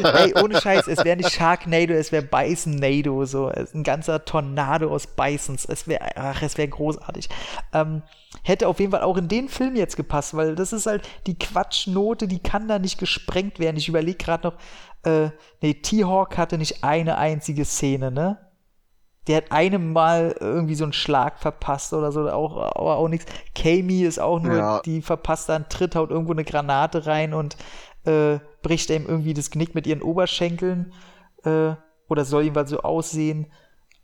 S2: Ey, ohne Scheiß, es wäre nicht Sharknado, es wäre Bison-Nado, so. Ein ganzer Tornado aus Bisons. Es wäre, ach, es wäre großartig. Ähm, hätte auf jeden Fall auch in den Film jetzt gepasst, weil das ist halt die Quatschnote, die kann da nicht gesprengt werden. Ich überlege gerade noch, äh, nee, T-Hawk hatte nicht eine einzige Szene, ne? Der hat einem Mal irgendwie so einen Schlag verpasst oder so, auch, aber auch nichts. Kami ist auch nur, ja. die verpasst dann Tritt, haut irgendwo eine Granate rein und äh, bricht ihm irgendwie das Knick mit ihren Oberschenkeln äh, oder soll jedenfalls so aussehen.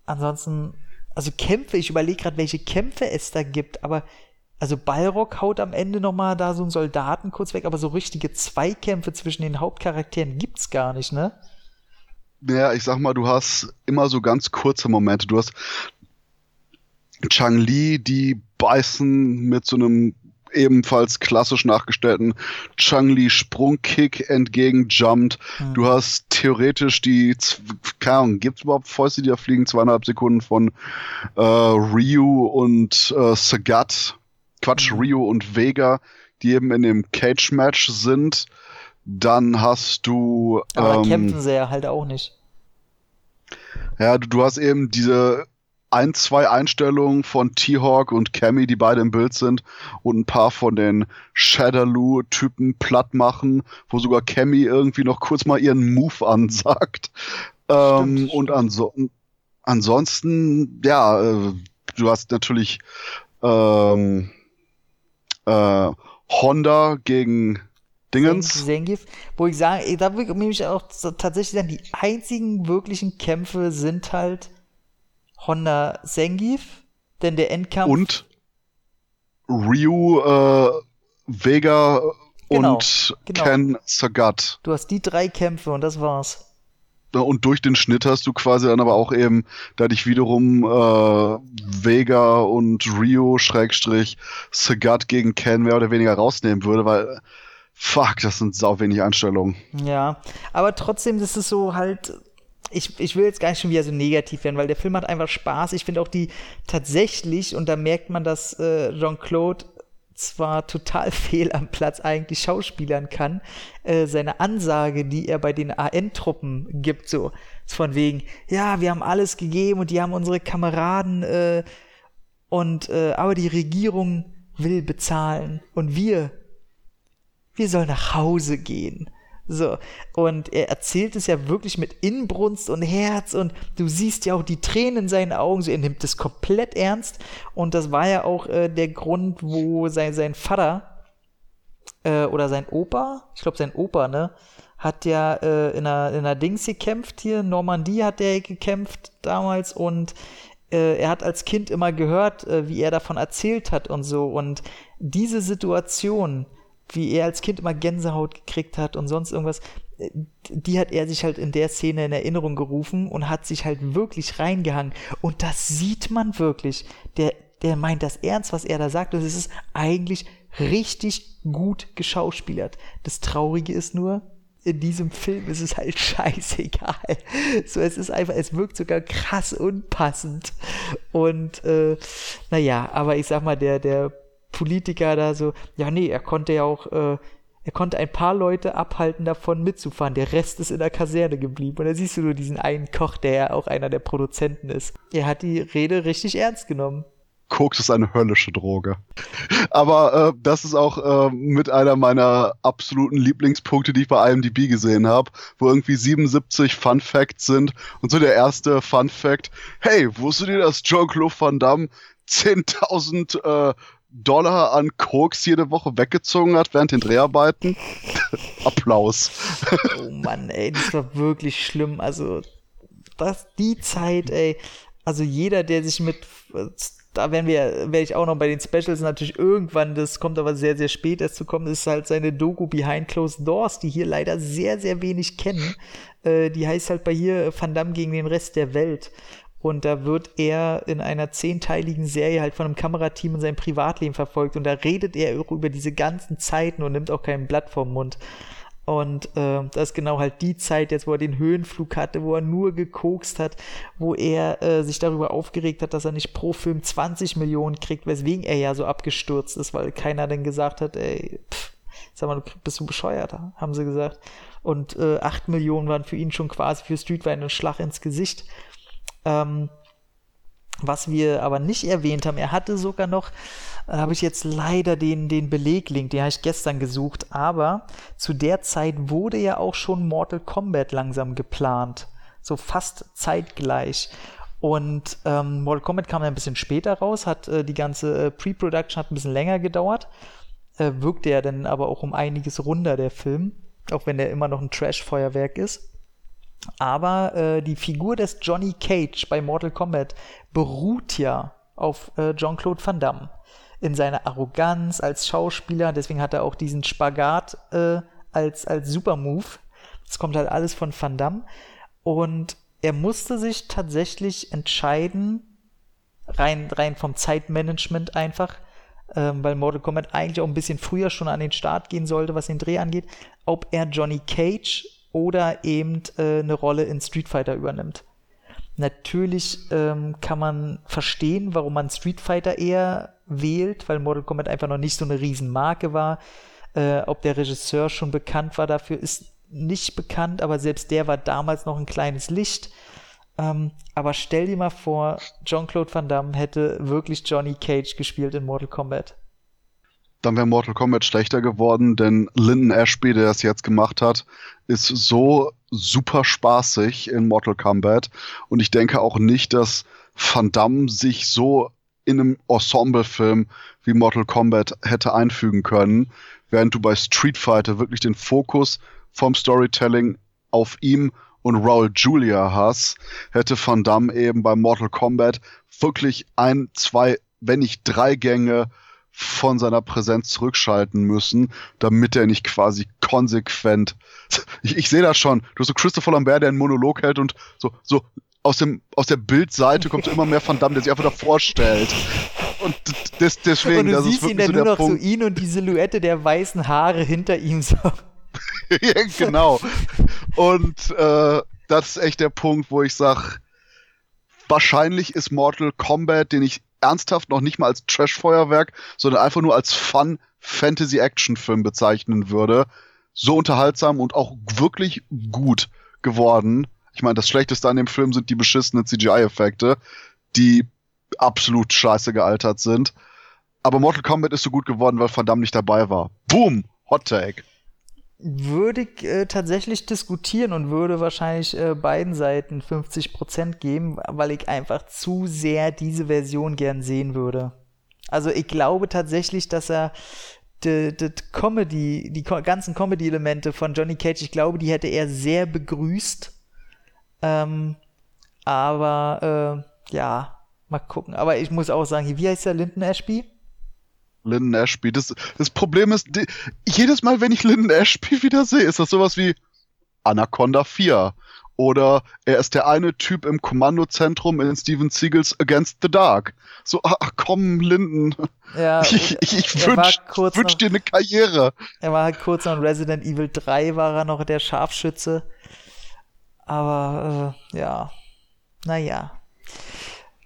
S2: Ansonsten, also Kämpfe, ich überlege gerade, welche Kämpfe es da gibt, aber also Balrog haut am Ende nochmal da so einen Soldaten kurz weg, aber so richtige Zweikämpfe zwischen den Hauptcharakteren gibt's gar nicht, ne?
S3: Ja, ich sag mal, du hast immer so ganz kurze Momente. Du hast Chang Li, die beißen mit so einem ebenfalls klassisch nachgestellten Chang-Li Sprungkick entgegenjumpt. Mhm. Du hast theoretisch die, keine Ahnung, gibt es überhaupt Fäuste, die da fliegen? Zweieinhalb Sekunden von äh, Ryu und äh, Sagat. Quatsch, mhm. Ryu und Vega, die eben in dem Cage-Match sind. Dann hast du.
S2: Aber ähm, kämpfen sie ja halt auch nicht.
S3: Ja, du, du hast eben diese ein, zwei Einstellungen von T-Hawk und Cammy, die beide im Bild sind, und ein paar von den Shadaloo-Typen platt machen, wo sogar Cammy irgendwie noch kurz mal ihren Move ansagt. Ähm, und anso ansonsten, ja, äh, du hast natürlich ähm, äh, Honda gegen Dingens.
S2: Sengif, wo ich sage, da würde ich auch tatsächlich sagen, die einzigen wirklichen Kämpfe sind halt Honda Sengif, denn der Endkampf.
S3: Und Ryu, äh, Vega genau, und genau. Ken Sagat.
S2: Du hast die drei Kämpfe und das war's.
S3: Und durch den Schnitt hast du quasi dann aber auch eben, da dich wiederum äh, Vega und Ryu Schrägstrich Sagat gegen Ken mehr oder weniger rausnehmen würde, weil fuck, das sind sau wenig Einstellungen.
S2: Ja, aber trotzdem, das ist so halt ich, ich will jetzt gar nicht schon wieder so negativ werden, weil der Film hat einfach Spaß. Ich finde auch die tatsächlich, und da merkt man, dass äh, Jean-Claude zwar total fehl am Platz eigentlich schauspielern kann, äh, seine Ansage, die er bei den AN-Truppen gibt, so von wegen, ja, wir haben alles gegeben und die haben unsere Kameraden äh, und äh, aber die Regierung will bezahlen und wir, wir sollen nach Hause gehen. So, und er erzählt es ja wirklich mit Inbrunst und Herz und du siehst ja auch die Tränen in seinen Augen, so er nimmt es komplett ernst. Und das war ja auch äh, der Grund, wo sein, sein Vater äh, oder sein Opa, ich glaube sein Opa, ne, hat ja äh, in, einer, in einer Dings gekämpft hier, Normandie hat er gekämpft damals und äh, er hat als Kind immer gehört, äh, wie er davon erzählt hat und so. Und diese Situation, wie er als Kind immer Gänsehaut gekriegt hat und sonst irgendwas, äh, die hat er sich halt in der Szene in Erinnerung gerufen und hat sich halt wirklich reingehangen. Und das sieht man wirklich. Der, der meint das ernst, was er da sagt. Und es ist eigentlich richtig gut geschauspielert. Das Traurige ist nur, in diesem Film ist es halt scheißegal. So, es ist einfach, es wirkt sogar krass unpassend. Und äh, naja, aber ich sag mal, der, der Politiker da so, ja, nee, er konnte ja auch, äh, er konnte ein paar Leute abhalten, davon mitzufahren. Der Rest ist in der Kaserne geblieben. Und da siehst du nur diesen einen Koch, der ja auch einer der Produzenten ist. Er hat die Rede richtig ernst genommen.
S3: Koks ist eine höllische Droge. Aber äh, das ist auch äh, mit einer meiner absoluten Lieblingspunkte, die ich bei IMDb gesehen habe, wo irgendwie 77 Fun Facts sind. Und so der erste Fun Fact: Hey, wusstet ihr, dass Jean-Claude Van Damme 10.000 äh, Dollar an Koks jede Woche weggezogen hat während den Dreharbeiten? Applaus.
S2: oh Mann, ey, das war wirklich schlimm. Also, das, die Zeit, ey. Also jeder, der sich mit da werden wir, werde ich auch noch bei den Specials natürlich irgendwann, das kommt aber sehr, sehr spät erst zu kommen, ist halt seine Doku Behind Closed Doors, die hier leider sehr, sehr wenig kennen. Äh, die heißt halt bei hier Van Damme gegen den Rest der Welt. Und da wird er in einer zehnteiligen Serie halt von einem Kamerateam in seinem Privatleben verfolgt. Und da redet er über diese ganzen Zeiten und nimmt auch kein Blatt vom Mund. Und äh, das ist genau halt die Zeit jetzt, wo er den Höhenflug hatte, wo er nur gekokst hat, wo er äh, sich darüber aufgeregt hat, dass er nicht pro Film 20 Millionen kriegt, weswegen er ja so abgestürzt ist, weil keiner dann gesagt hat, ey, pff, sag mal, bist du bescheuert, haben sie gesagt. Und äh, 8 Millionen waren für ihn schon quasi für Street Fighter ein Schlag ins Gesicht. Ähm, was wir aber nicht erwähnt haben, er hatte sogar noch da habe ich jetzt leider den, den Beleglink, den habe ich gestern gesucht, aber zu der Zeit wurde ja auch schon Mortal Kombat langsam geplant. So fast zeitgleich. Und ähm, Mortal Kombat kam ein bisschen später raus, hat äh, die ganze äh, Pre-Production hat ein bisschen länger gedauert. Äh, wirkte ja dann aber auch um einiges runder, der Film. Auch wenn der immer noch ein Trash-Feuerwerk ist. Aber äh, die Figur des Johnny Cage bei Mortal Kombat beruht ja auf äh, Jean-Claude Van Damme in seiner Arroganz als Schauspieler. Deswegen hat er auch diesen Spagat äh, als, als Supermove. Das kommt halt alles von Van Damme. Und er musste sich tatsächlich entscheiden, rein, rein vom Zeitmanagement einfach, ähm, weil Mortal Kombat eigentlich auch ein bisschen früher schon an den Start gehen sollte, was den Dreh angeht, ob er Johnny Cage oder eben äh, eine Rolle in Street Fighter übernimmt. Natürlich ähm, kann man verstehen, warum man Street Fighter eher wählt, weil Mortal Kombat einfach noch nicht so eine Riesenmarke war. Äh, ob der Regisseur schon bekannt war dafür, ist nicht bekannt, aber selbst der war damals noch ein kleines Licht. Ähm, aber stell dir mal vor, Jean-Claude Van Damme hätte wirklich Johnny Cage gespielt in Mortal Kombat.
S3: Dann wäre Mortal Kombat schlechter geworden, denn Lyndon Ashby, der das jetzt gemacht hat, ist so super spaßig in Mortal Kombat. Und ich denke auch nicht, dass Van Damme sich so in einem Ensemble-Film wie Mortal Kombat hätte einfügen können, während du bei Street Fighter wirklich den Fokus vom Storytelling auf ihm und Raul Julia hast, hätte Van Damme eben bei Mortal Kombat wirklich ein, zwei, wenn nicht drei Gänge von seiner Präsenz zurückschalten müssen, damit er nicht quasi konsequent. Ich, ich sehe das schon. Du hast so Christopher Lambert, der einen Monolog hält und so, so aus, dem, aus der Bildseite kommt immer mehr Van Damme, der sich einfach davor stellt. Und des, deswegen, und
S2: du
S3: das
S2: siehst
S3: ist
S2: ihn dann
S3: so
S2: nur noch
S3: Punkt.
S2: so ihn und die Silhouette der weißen Haare hinter ihm so.
S3: genau. Und äh, das ist echt der Punkt, wo ich sage, wahrscheinlich ist Mortal Kombat, den ich ernsthaft noch nicht mal als Trash-Feuerwerk, sondern einfach nur als Fun-Fantasy-Action-Film bezeichnen würde, so unterhaltsam und auch wirklich gut geworden. Ich meine, das Schlechteste an dem Film sind die beschissenen CGI-Effekte, die absolut scheiße gealtert sind. Aber Mortal Kombat ist so gut geworden, weil Van Damme nicht dabei war. Boom! Hot Take.
S2: Würde ich äh, tatsächlich diskutieren und würde wahrscheinlich äh, beiden Seiten 50% geben, weil ich einfach zu sehr diese Version gern sehen würde. Also ich glaube tatsächlich, dass er die, die Comedy, die ganzen Comedy-Elemente von Johnny Cage, ich glaube, die hätte er sehr begrüßt. Ähm, aber äh, ja, Mal gucken. Aber ich muss auch sagen, wie heißt der Linden Ashby?
S3: Lyndon Ashby. Das, das Problem ist, die, jedes Mal, wenn ich Lyndon Ashby wieder sehe, ist das sowas wie Anaconda 4. Oder er ist der eine Typ im Kommandozentrum in Steven Seagals Against the Dark. So, ach komm, Linden.
S2: Ja,
S3: ich ich, ich wünsche wünsch dir eine Karriere.
S2: Er war halt kurz noch in Resident Evil 3, war er noch der Scharfschütze. Aber, äh, ja. Naja.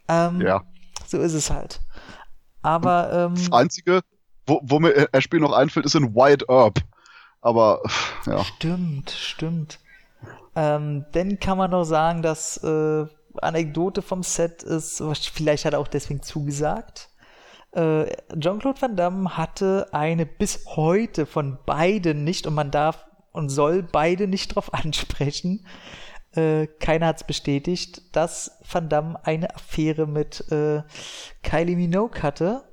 S2: Ähm,
S3: ja.
S2: So ist es halt. Aber, ähm,
S3: Das Einzige, wo, wo mir Ashby noch einfällt, ist in White Herb. Aber, ja.
S2: Stimmt, stimmt. Ähm, dann kann man noch sagen, dass äh, Anekdote vom Set ist, vielleicht hat er auch deswegen zugesagt. Äh, Jean-Claude Van Damme hatte eine bis heute von beiden nicht und man darf und soll beide nicht drauf ansprechen. Äh, keiner hat es bestätigt, dass Van Damme eine Affäre mit äh, Kylie Minogue hatte.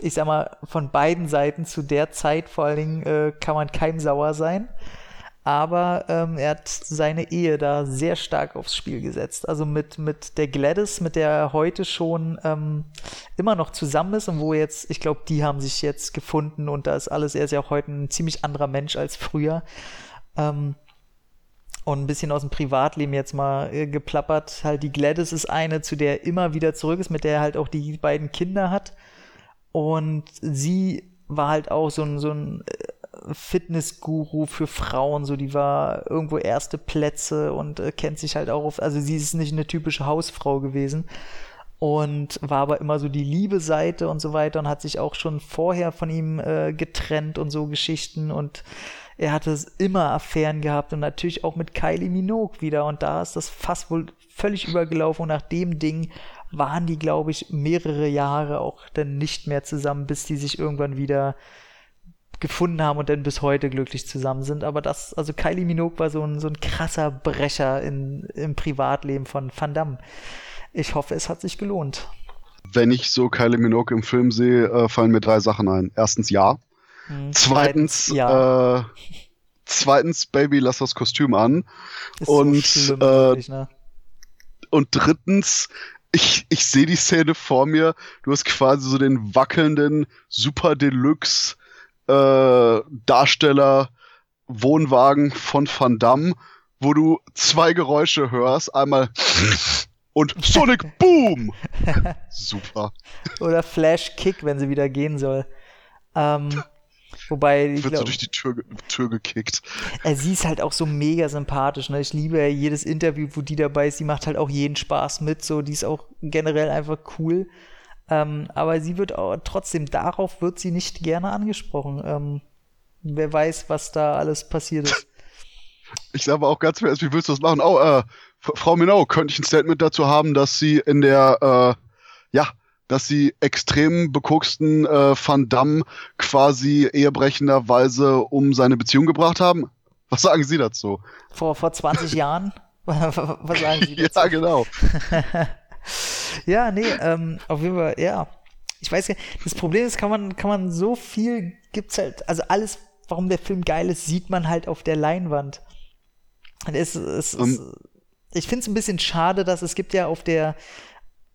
S2: Ich sag mal, von beiden Seiten zu der Zeit vor allen Dingen äh, kann man keinem sauer sein aber ähm, er hat seine Ehe da sehr stark aufs Spiel gesetzt. Also mit, mit der Gladys, mit der er heute schon ähm, immer noch zusammen ist und wo jetzt, ich glaube, die haben sich jetzt gefunden und da ist alles, er ist ja auch heute ein ziemlich anderer Mensch als früher. Ähm, und ein bisschen aus dem Privatleben jetzt mal äh, geplappert. Halt, die Gladys ist eine, zu der er immer wieder zurück ist, mit der er halt auch die beiden Kinder hat. Und sie war halt auch so ein, so ein äh, Fitnessguru für Frauen, so die war irgendwo erste Plätze und äh, kennt sich halt auch auf, also sie ist nicht eine typische Hausfrau gewesen und war aber immer so die liebe Seite und so weiter und hat sich auch schon vorher von ihm äh, getrennt und so Geschichten und er hatte immer Affären gehabt und natürlich auch mit Kylie Minogue wieder und da ist das fast wohl völlig übergelaufen und nach dem Ding waren die, glaube ich, mehrere Jahre auch dann nicht mehr zusammen, bis die sich irgendwann wieder gefunden haben und dann bis heute glücklich zusammen sind. Aber das, also Kylie Minogue war so ein, so ein krasser Brecher in, im Privatleben von Van Damme. Ich hoffe, es hat sich gelohnt.
S3: Wenn ich so Kylie Minogue im Film sehe, äh, fallen mir drei Sachen ein. Erstens ja. Hm, zweitens, ja. Äh, zweitens, Baby, lass das Kostüm an. Ist und, so äh, wirklich, ne? und drittens, ich, ich sehe die Szene vor mir. Du hast quasi so den wackelnden Super Deluxe äh, Darsteller Wohnwagen von Van Damme, wo du zwei Geräusche hörst. Einmal und Sonic Boom. Super.
S2: Oder Flash Kick, wenn sie wieder gehen soll. Ähm, wobei
S3: ich wird glaub, so durch die Tür, Tür gekickt.
S2: Äh, sie ist halt auch so mega sympathisch. Ne? Ich liebe ja jedes Interview, wo die dabei ist. Sie macht halt auch jeden Spaß mit. So, die ist auch generell einfach cool. Ähm, aber sie wird auch, trotzdem, darauf wird sie nicht gerne angesprochen. Ähm, wer weiß, was da alles passiert ist.
S3: Ich sage auch ganz ehrlich, wie willst du das machen? Oh, äh, Frau Minau, könnte ich ein Statement dazu haben, dass sie in der, äh, dass sie extrem bekoksten äh, Van Damme quasi ehebrechenderweise um seine Beziehung gebracht haben? Was sagen Sie dazu?
S2: Vor, vor 20 Jahren? Was sagen Sie dazu?
S3: Ja, genau.
S2: ja, nee, ähm, auf jeden Fall, ja. Ich weiß ja, das Problem ist, kann man, kann man so viel, gibt's halt, also alles, warum der Film geil ist, sieht man halt auf der Leinwand. Und es, es, um. es ich finde es ein bisschen schade, dass es gibt ja auf der,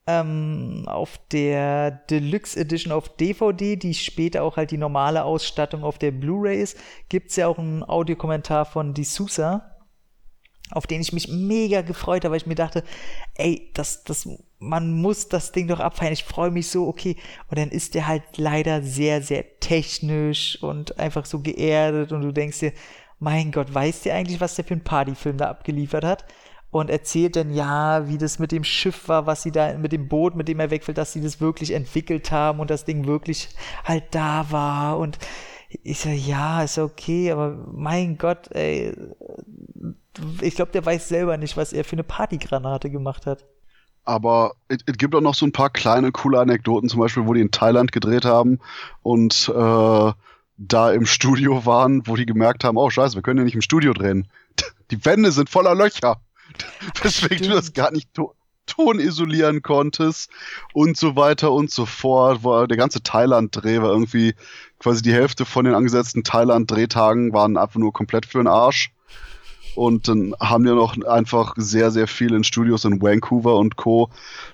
S2: ähm, auf der Deluxe Edition auf DVD, die später auch halt die normale Ausstattung auf der Blu-ray ist, gibt's ja auch einen Audiokommentar von D'Souza auf den ich mich mega gefreut habe, weil ich mir dachte, ey, das, das, man muss das Ding doch abfeiern. Ich freue mich so, okay. Und dann ist der halt leider sehr, sehr technisch und einfach so geerdet und du denkst dir, mein Gott, weißt du eigentlich, was der für ein Partyfilm da abgeliefert hat? Und erzählt dann, ja, wie das mit dem Schiff war, was sie da, mit dem Boot, mit dem er wegfällt, dass sie das wirklich entwickelt haben und das Ding wirklich halt da war und ich so, ja, ist okay, aber mein Gott, ey, ich glaube, der weiß selber nicht, was er für eine Partygranate gemacht hat.
S3: Aber es gibt auch noch so ein paar kleine, coole Anekdoten, zum Beispiel, wo die in Thailand gedreht haben und äh, da im Studio waren, wo die gemerkt haben, oh scheiße, wir können ja nicht im Studio drehen. Die Wände sind voller Löcher. Deswegen du das gar nicht to Ton isolieren konntest und so weiter und so fort. Wo der ganze Thailand-Dreh war irgendwie quasi die Hälfte von den angesetzten Thailand-Drehtagen waren einfach nur komplett für den Arsch. Und dann haben wir noch einfach sehr, sehr viel in Studios in Vancouver und Co.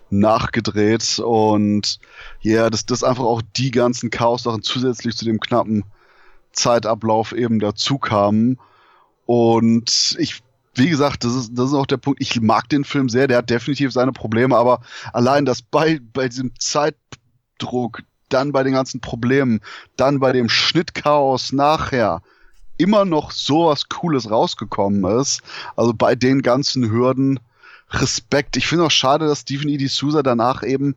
S3: nachgedreht. Und ja, yeah, dass das einfach auch die ganzen Chaos-Sachen zusätzlich zu dem knappen Zeitablauf eben dazu kamen. Und ich, wie gesagt, das ist, das ist auch der Punkt. Ich mag den Film sehr, der hat definitiv seine Probleme, aber allein das bei, bei diesem Zeitdruck, dann bei den ganzen Problemen, dann bei dem Schnittchaos nachher, immer noch sowas Cooles rausgekommen ist. Also bei den ganzen Hürden Respekt. Ich finde auch schade, dass Stephen E. D'Souza danach eben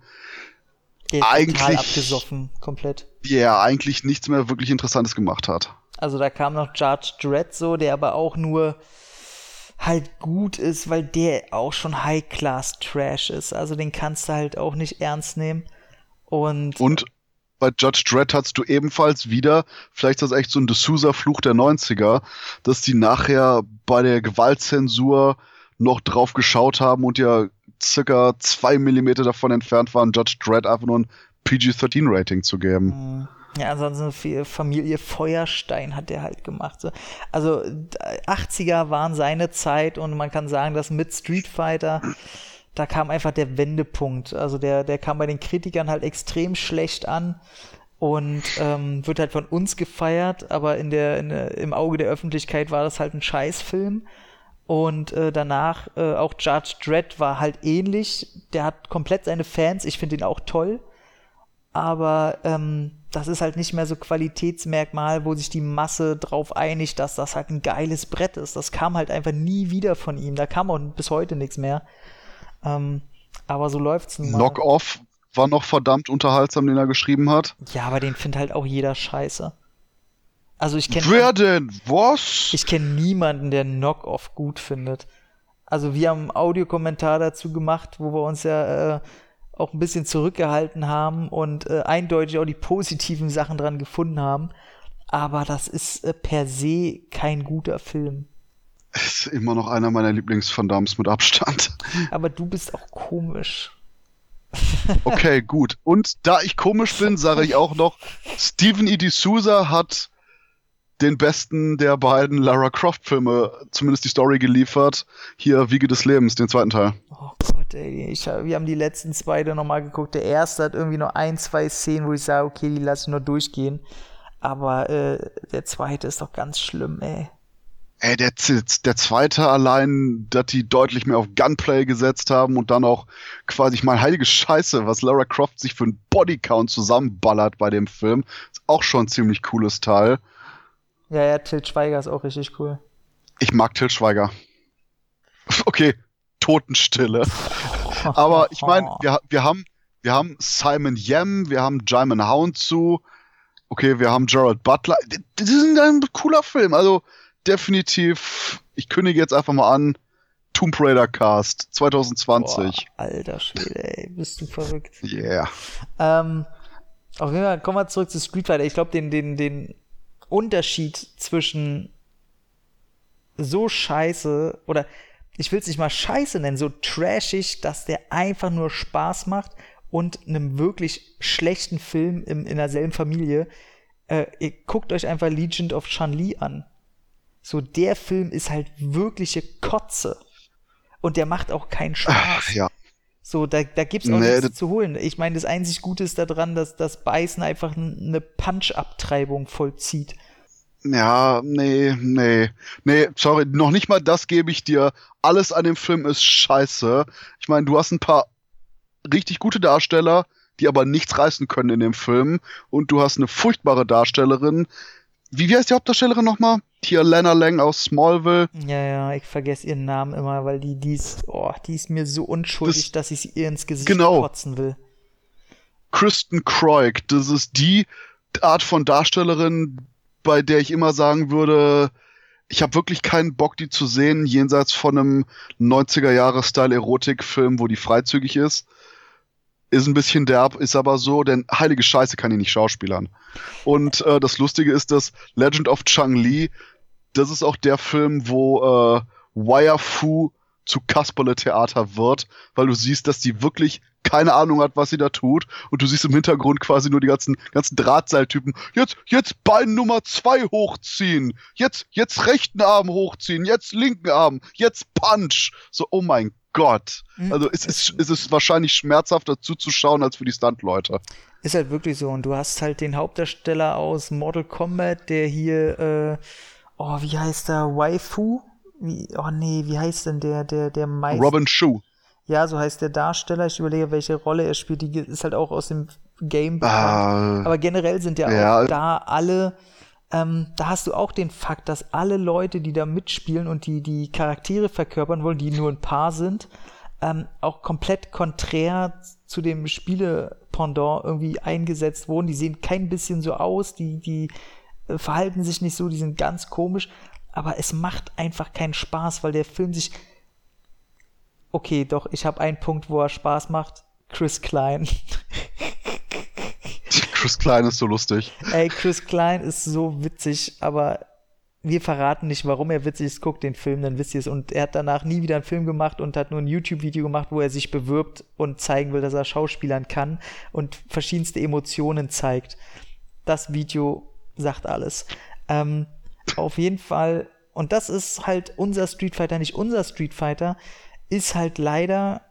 S2: Der
S3: eigentlich
S2: abgesoffen, komplett.
S3: Ja, yeah, eigentlich nichts mehr wirklich Interessantes gemacht hat.
S2: Also da kam noch Judge Dredd so, der aber auch nur halt gut ist, weil der auch schon High-Class-Trash ist. Also den kannst du halt auch nicht ernst nehmen. Und,
S3: Und bei Judge Dredd hattest du ebenfalls wieder, vielleicht ist das echt so ein D'Souza-Fluch der 90er, dass die nachher bei der Gewaltzensur noch drauf geschaut haben und ja circa zwei Millimeter davon entfernt waren, Judge Dredd einfach nur ein PG-13-Rating zu geben.
S2: Mhm. Ja, ansonsten Familie Feuerstein hat der halt gemacht. Also 80er waren seine Zeit und man kann sagen, dass mit Street Fighter da kam einfach der Wendepunkt. Also der, der kam bei den Kritikern halt extrem schlecht an und ähm, wird halt von uns gefeiert, aber in der, in der, im Auge der Öffentlichkeit war das halt ein Scheißfilm. Und äh, danach äh, auch Judge Dredd war halt ähnlich. Der hat komplett seine Fans. Ich finde ihn auch toll. Aber ähm, das ist halt nicht mehr so Qualitätsmerkmal, wo sich die Masse drauf einigt, dass das halt ein geiles Brett ist. Das kam halt einfach nie wieder von ihm. Da kam auch bis heute nichts mehr. Ähm, aber so läuft's nun
S3: mal. Knock-Off war noch verdammt unterhaltsam, den er geschrieben hat.
S2: Ja, aber den findet halt auch jeder scheiße. Also ich kenne.
S3: Wer denn? Was?
S2: Ich kenne niemanden, der Knock-Off gut findet. Also wir haben einen Audiokommentar dazu gemacht, wo wir uns ja äh, auch ein bisschen zurückgehalten haben und äh, eindeutig auch die positiven Sachen dran gefunden haben. Aber das ist äh, per se kein guter Film.
S3: Ist immer noch einer meiner Lieblings-Van Dams mit Abstand.
S2: Aber du bist auch komisch.
S3: okay, gut. Und da ich komisch bin, sage ich auch noch, Steven E. D'Souza hat den besten der beiden Lara Croft-Filme, zumindest die Story geliefert. Hier Wiege des Lebens, den zweiten Teil.
S2: Oh Gott, ey. Ich, wir haben die letzten zwei dann nochmal geguckt. Der erste hat irgendwie nur ein, zwei Szenen, wo ich sage, okay, die lasse ich nur durchgehen. Aber äh, der zweite ist doch ganz schlimm, ey.
S3: Ey, der, der zweite allein, dass die deutlich mehr auf Gunplay gesetzt haben und dann auch quasi, ich meine, heilige Scheiße, was Lara Croft sich für einen Bodycount zusammenballert bei dem Film, ist auch schon ein ziemlich cooles Teil.
S2: Ja, ja, Til Schweiger ist auch richtig cool.
S3: Ich mag Til Schweiger. Okay, Totenstille. Aber ich meine, wir, wir, haben, wir haben Simon Yem, wir haben Jaimin Houndsoo, okay, wir haben Gerald Butler. Das ist ein cooler Film. Also, definitiv, ich kündige jetzt einfach mal an, Tomb Raider Cast 2020.
S2: Boah, alter Schwede, ey, bist du verrückt.
S3: Yeah.
S2: Ähm, auf jeden Fall, kommen wir zurück zu Street Fighter. Ich glaube, den, den, den Unterschied zwischen so scheiße oder ich will es nicht mal scheiße nennen, so trashig, dass der einfach nur Spaß macht und einem wirklich schlechten Film im, in derselben Familie. Äh, ihr guckt euch einfach Legend of Chun-Li an. So, der Film ist halt wirkliche Kotze. Und der macht auch keinen Spaß. Ach,
S3: ja.
S2: So, da, da gibt's auch nee, nichts zu holen. Ich meine, das einzig Gute ist daran, dass das Beißen einfach eine Punch-Abtreibung vollzieht.
S3: Ja, nee, nee. Nee, sorry, noch nicht mal das gebe ich dir. Alles an dem Film ist scheiße. Ich meine, du hast ein paar richtig gute Darsteller, die aber nichts reißen können in dem Film. Und du hast eine furchtbare Darstellerin, wie, wie heißt die Hauptdarstellerin nochmal? Hier Lena Lang aus Smallville.
S2: Ja, ja, ich vergesse ihren Namen immer, weil die, die ist, oh, die ist mir so unschuldig, das, dass ich sie ihr ins Gesicht genau. kotzen will.
S3: Kristen Croig, das ist die Art von Darstellerin, bei der ich immer sagen würde, ich habe wirklich keinen Bock, die zu sehen, jenseits von einem 90er-Jahre-Style-Erotik-Film, wo die freizügig ist ist ein bisschen derb, ist aber so, denn heilige Scheiße kann ich nicht schauspielern. Und äh, das Lustige ist, dass Legend of Chang Li, das ist auch der Film, wo äh, Wire Fu zu Kasperle-Theater wird, weil du siehst, dass die wirklich keine Ahnung hat, was sie da tut. Und du siehst im Hintergrund quasi nur die ganzen, ganzen Drahtseiltypen. Jetzt, jetzt Bein Nummer zwei hochziehen. Jetzt, jetzt rechten Arm hochziehen. Jetzt linken Arm. Jetzt Punch. So, oh mein Gott. Mhm. Also es ist, es ist wahrscheinlich schmerzhafter zuzuschauen als für die Stunt-Leute.
S2: Ist halt wirklich so. Und du hast halt den Hauptdarsteller aus Mortal Kombat, der hier, äh, oh, wie heißt der? Waifu? Wie, oh nee, wie heißt denn der, der, der
S3: Meister? Robin Shu.
S2: Ja, so heißt der Darsteller. Ich überlege, welche Rolle er spielt. Die ist halt auch aus dem Game bekannt. Uh, Aber generell sind ja, ja auch da alle. Ähm, da hast du auch den Fakt, dass alle Leute, die da mitspielen und die die Charaktere verkörpern wollen, die nur ein Paar sind, ähm, auch komplett konträr zu dem Spiele-Pendant irgendwie eingesetzt wurden. Die sehen kein bisschen so aus, die, die äh, verhalten sich nicht so, die sind ganz komisch. Aber es macht einfach keinen Spaß, weil der Film sich okay, doch, ich habe einen Punkt, wo er Spaß macht. Chris Klein.
S3: Chris Klein ist so lustig.
S2: Ey, Chris Klein ist so witzig, aber wir verraten nicht, warum er witzig ist. Guckt den Film, dann wisst ihr es. Und er hat danach nie wieder einen Film gemacht und hat nur ein YouTube-Video gemacht, wo er sich bewirbt und zeigen will, dass er Schauspielern kann und verschiedenste Emotionen zeigt. Das Video sagt alles. Ähm, auf jeden Fall, und das ist halt unser Street Fighter, nicht unser Street Fighter ist halt leider,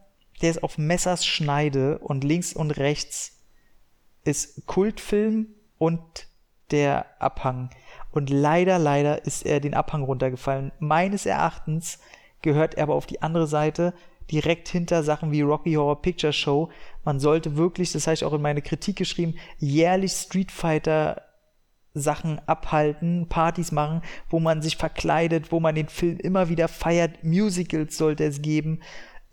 S2: der ist auf Messers Schneide und links und rechts ist Kultfilm und der Abhang. Und leider, leider ist er den Abhang runtergefallen. Meines Erachtens gehört er aber auf die andere Seite, direkt hinter Sachen wie Rocky Horror Picture Show. Man sollte wirklich, das habe ich auch in meine Kritik geschrieben, jährlich Street Fighter Sachen abhalten, Partys machen, wo man sich verkleidet, wo man den Film immer wieder feiert. Musicals sollte es geben,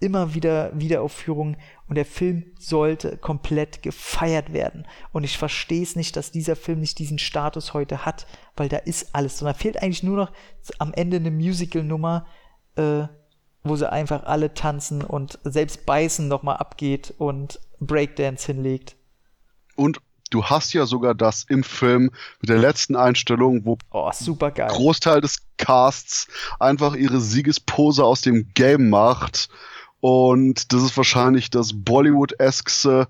S2: immer wieder Wiederaufführungen und der Film sollte komplett gefeiert werden. Und ich verstehe es nicht, dass dieser Film nicht diesen Status heute hat, weil da ist alles. Und da fehlt eigentlich nur noch am Ende eine Musical-Nummer, äh, wo sie einfach alle tanzen und selbst Beißen nochmal abgeht und Breakdance hinlegt.
S3: Und du hast ja sogar das im Film mit der letzten Einstellung, wo
S2: oh,
S3: Großteil des Casts einfach ihre Siegespose aus dem Game macht. Und das ist wahrscheinlich das Bollywood-eskse,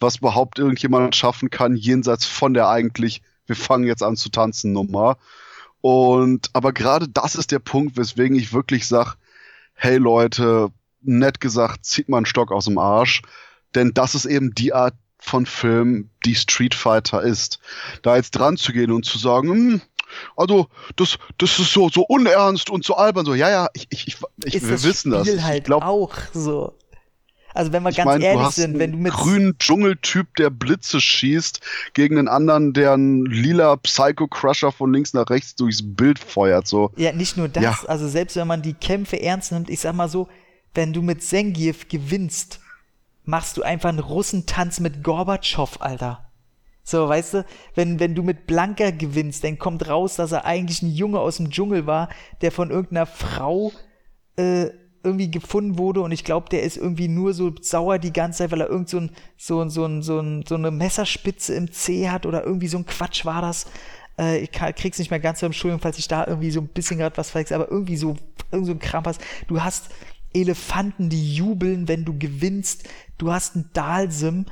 S3: was überhaupt irgendjemand schaffen kann, jenseits von der eigentlich, wir fangen jetzt an zu tanzen Nummer. Und aber gerade das ist der Punkt, weswegen ich wirklich sage, hey Leute, nett gesagt, zieht mal einen Stock aus dem Arsch. Denn das ist eben die Art von Film, die Street Fighter ist. Da jetzt dran zu gehen und zu sagen, hm, also das, das ist so, so unernst und so albern, so, ja, ja, ich, ich, ich, ich
S2: ist
S3: wir
S2: das
S3: wissen
S2: Spiel
S3: das.
S2: halt
S3: ich glaub,
S2: auch so. Also wenn wir ganz mein, ehrlich sind, wenn du mit
S3: grünen Dschungeltyp, der Blitze schießt, gegen einen anderen, der einen lila Psycho Crusher von links nach rechts durchs Bild feuert, so.
S2: Ja, nicht nur das, ja. also selbst wenn man die Kämpfe ernst nimmt, ich sag mal so, wenn du mit Sengief gewinnst, machst du einfach einen Russentanz mit Gorbatschow, Alter. So, weißt du, wenn, wenn du mit Blanka gewinnst, dann kommt raus, dass er eigentlich ein Junge aus dem Dschungel war, der von irgendeiner Frau äh, irgendwie gefunden wurde und ich glaube, der ist irgendwie nur so sauer die ganze Zeit, weil er irgend so, ein, so, so, ein, so, ein, so eine Messerspitze im Zeh hat oder irgendwie so ein Quatsch war das. Äh, ich krieg's nicht mehr ganz so im Entschuldigung, falls ich da irgendwie so ein bisschen gerade was verwechsel, aber irgendwie so, irgend so ein Kram hast. Du hast Elefanten, die jubeln, wenn du gewinnst. Du hast einen Dalsim,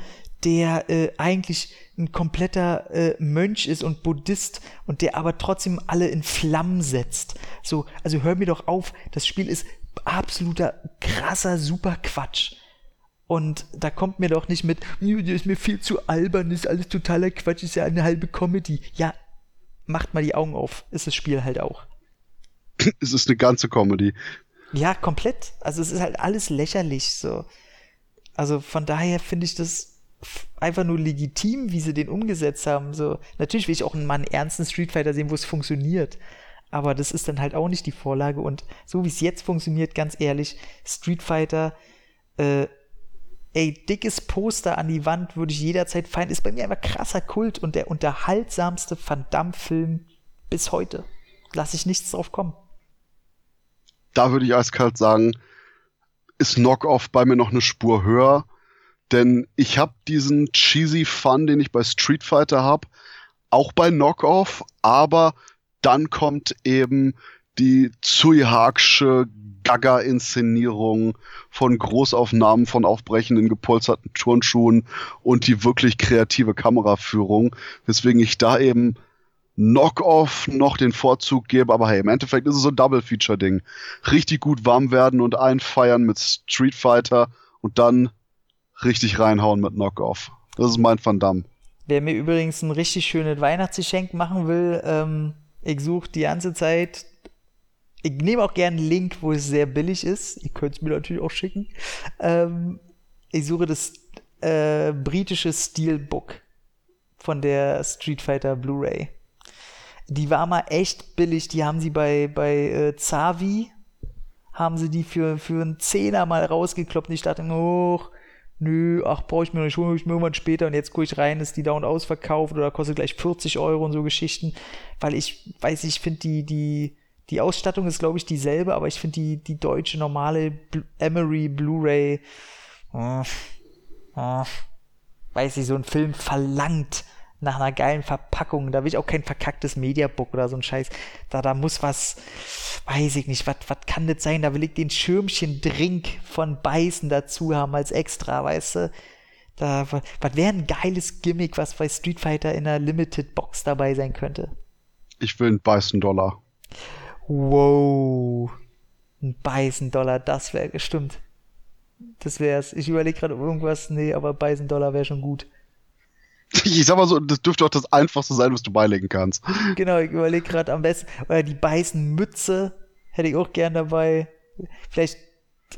S2: der äh, eigentlich ein kompletter äh, Mönch ist und Buddhist und der aber trotzdem alle in Flammen setzt. So, also hör mir doch auf, das Spiel ist absoluter krasser super Quatsch. Und da kommt mir doch nicht mit, das ist mir viel zu albern, ist alles totaler Quatsch, ist ja eine halbe Comedy. Ja, macht mal die Augen auf, ist das Spiel halt auch.
S3: Es ist eine ganze Comedy.
S2: Ja, komplett. Also es ist halt alles lächerlich so. Also von daher finde ich das einfach nur legitim, wie sie den umgesetzt haben. So, natürlich will ich auch einen Mann ernsten Street Fighter sehen, wo es funktioniert. Aber das ist dann halt auch nicht die Vorlage. Und so wie es jetzt funktioniert, ganz ehrlich, Street Fighter, äh, ey, dickes Poster an die Wand würde ich jederzeit feiern. Ist bei mir einfach krasser Kult und der unterhaltsamste Van Damme-Film bis heute. Lass ich nichts drauf kommen
S3: da würde ich eiskalt sagen, ist Knockoff bei mir noch eine Spur höher. Denn ich habe diesen cheesy Fun, den ich bei Street Fighter habe, auch bei Knockoff, aber dann kommt eben die Tsui Harksche Gaga-Inszenierung von Großaufnahmen von aufbrechenden gepolsterten Turnschuhen und die wirklich kreative Kameraführung, weswegen ich da eben Knock-Off noch den Vorzug gebe, aber hey, im Endeffekt ist es so ein Double-Feature-Ding. Richtig gut warm werden und einfeiern mit Street Fighter und dann richtig reinhauen mit Knock-Off. Das ist mein Van Damme.
S2: Wer mir übrigens ein richtig schönes Weihnachtsgeschenk machen will, ähm, ich suche die ganze Zeit. Ich nehme auch gerne einen Link, wo es sehr billig ist. Ihr könnt es mir natürlich auch schicken. Ähm, ich suche das äh, britische Steelbook von der Street Fighter Blu-ray. Die war mal echt billig. Die haben sie bei, bei äh, Zavi, haben sie die für, für einen Zehner mal rausgekloppt. Und ich dachte, oh, nö, ach, brauche ich mir nicht, hole ich mir irgendwann später und jetzt gucke ich rein, ist die da und ausverkauft oder kostet gleich 40 Euro und so Geschichten, weil ich weiß, ich finde die, die, die Ausstattung ist, glaube ich, dieselbe, aber ich finde die, die deutsche normale Bl Emery Blu-ray, oh, oh, weiß ich, so ein Film verlangt nach einer geilen Verpackung. Da will ich auch kein verkacktes Mediabook oder so ein Scheiß. Da, da muss was, weiß ich nicht, was kann das sein? Da will ich den Schirmchen-Drink von Beißen dazu haben als extra, weißt du? Da, was wäre ein geiles Gimmick, was bei Street Fighter in einer Limited Box dabei sein könnte?
S3: Ich will einen Beißen-Dollar.
S2: Wow. Ein Beißen-Dollar, das wäre gestimmt. Das wär's. Ich überlege gerade irgendwas, nee, aber Beißen-Dollar wäre schon gut.
S3: Ich sag mal so, das dürfte auch das Einfachste sein, was du beilegen kannst.
S2: Genau, ich überlege gerade am besten, oder die beißen Mütze hätte ich auch gern dabei. Vielleicht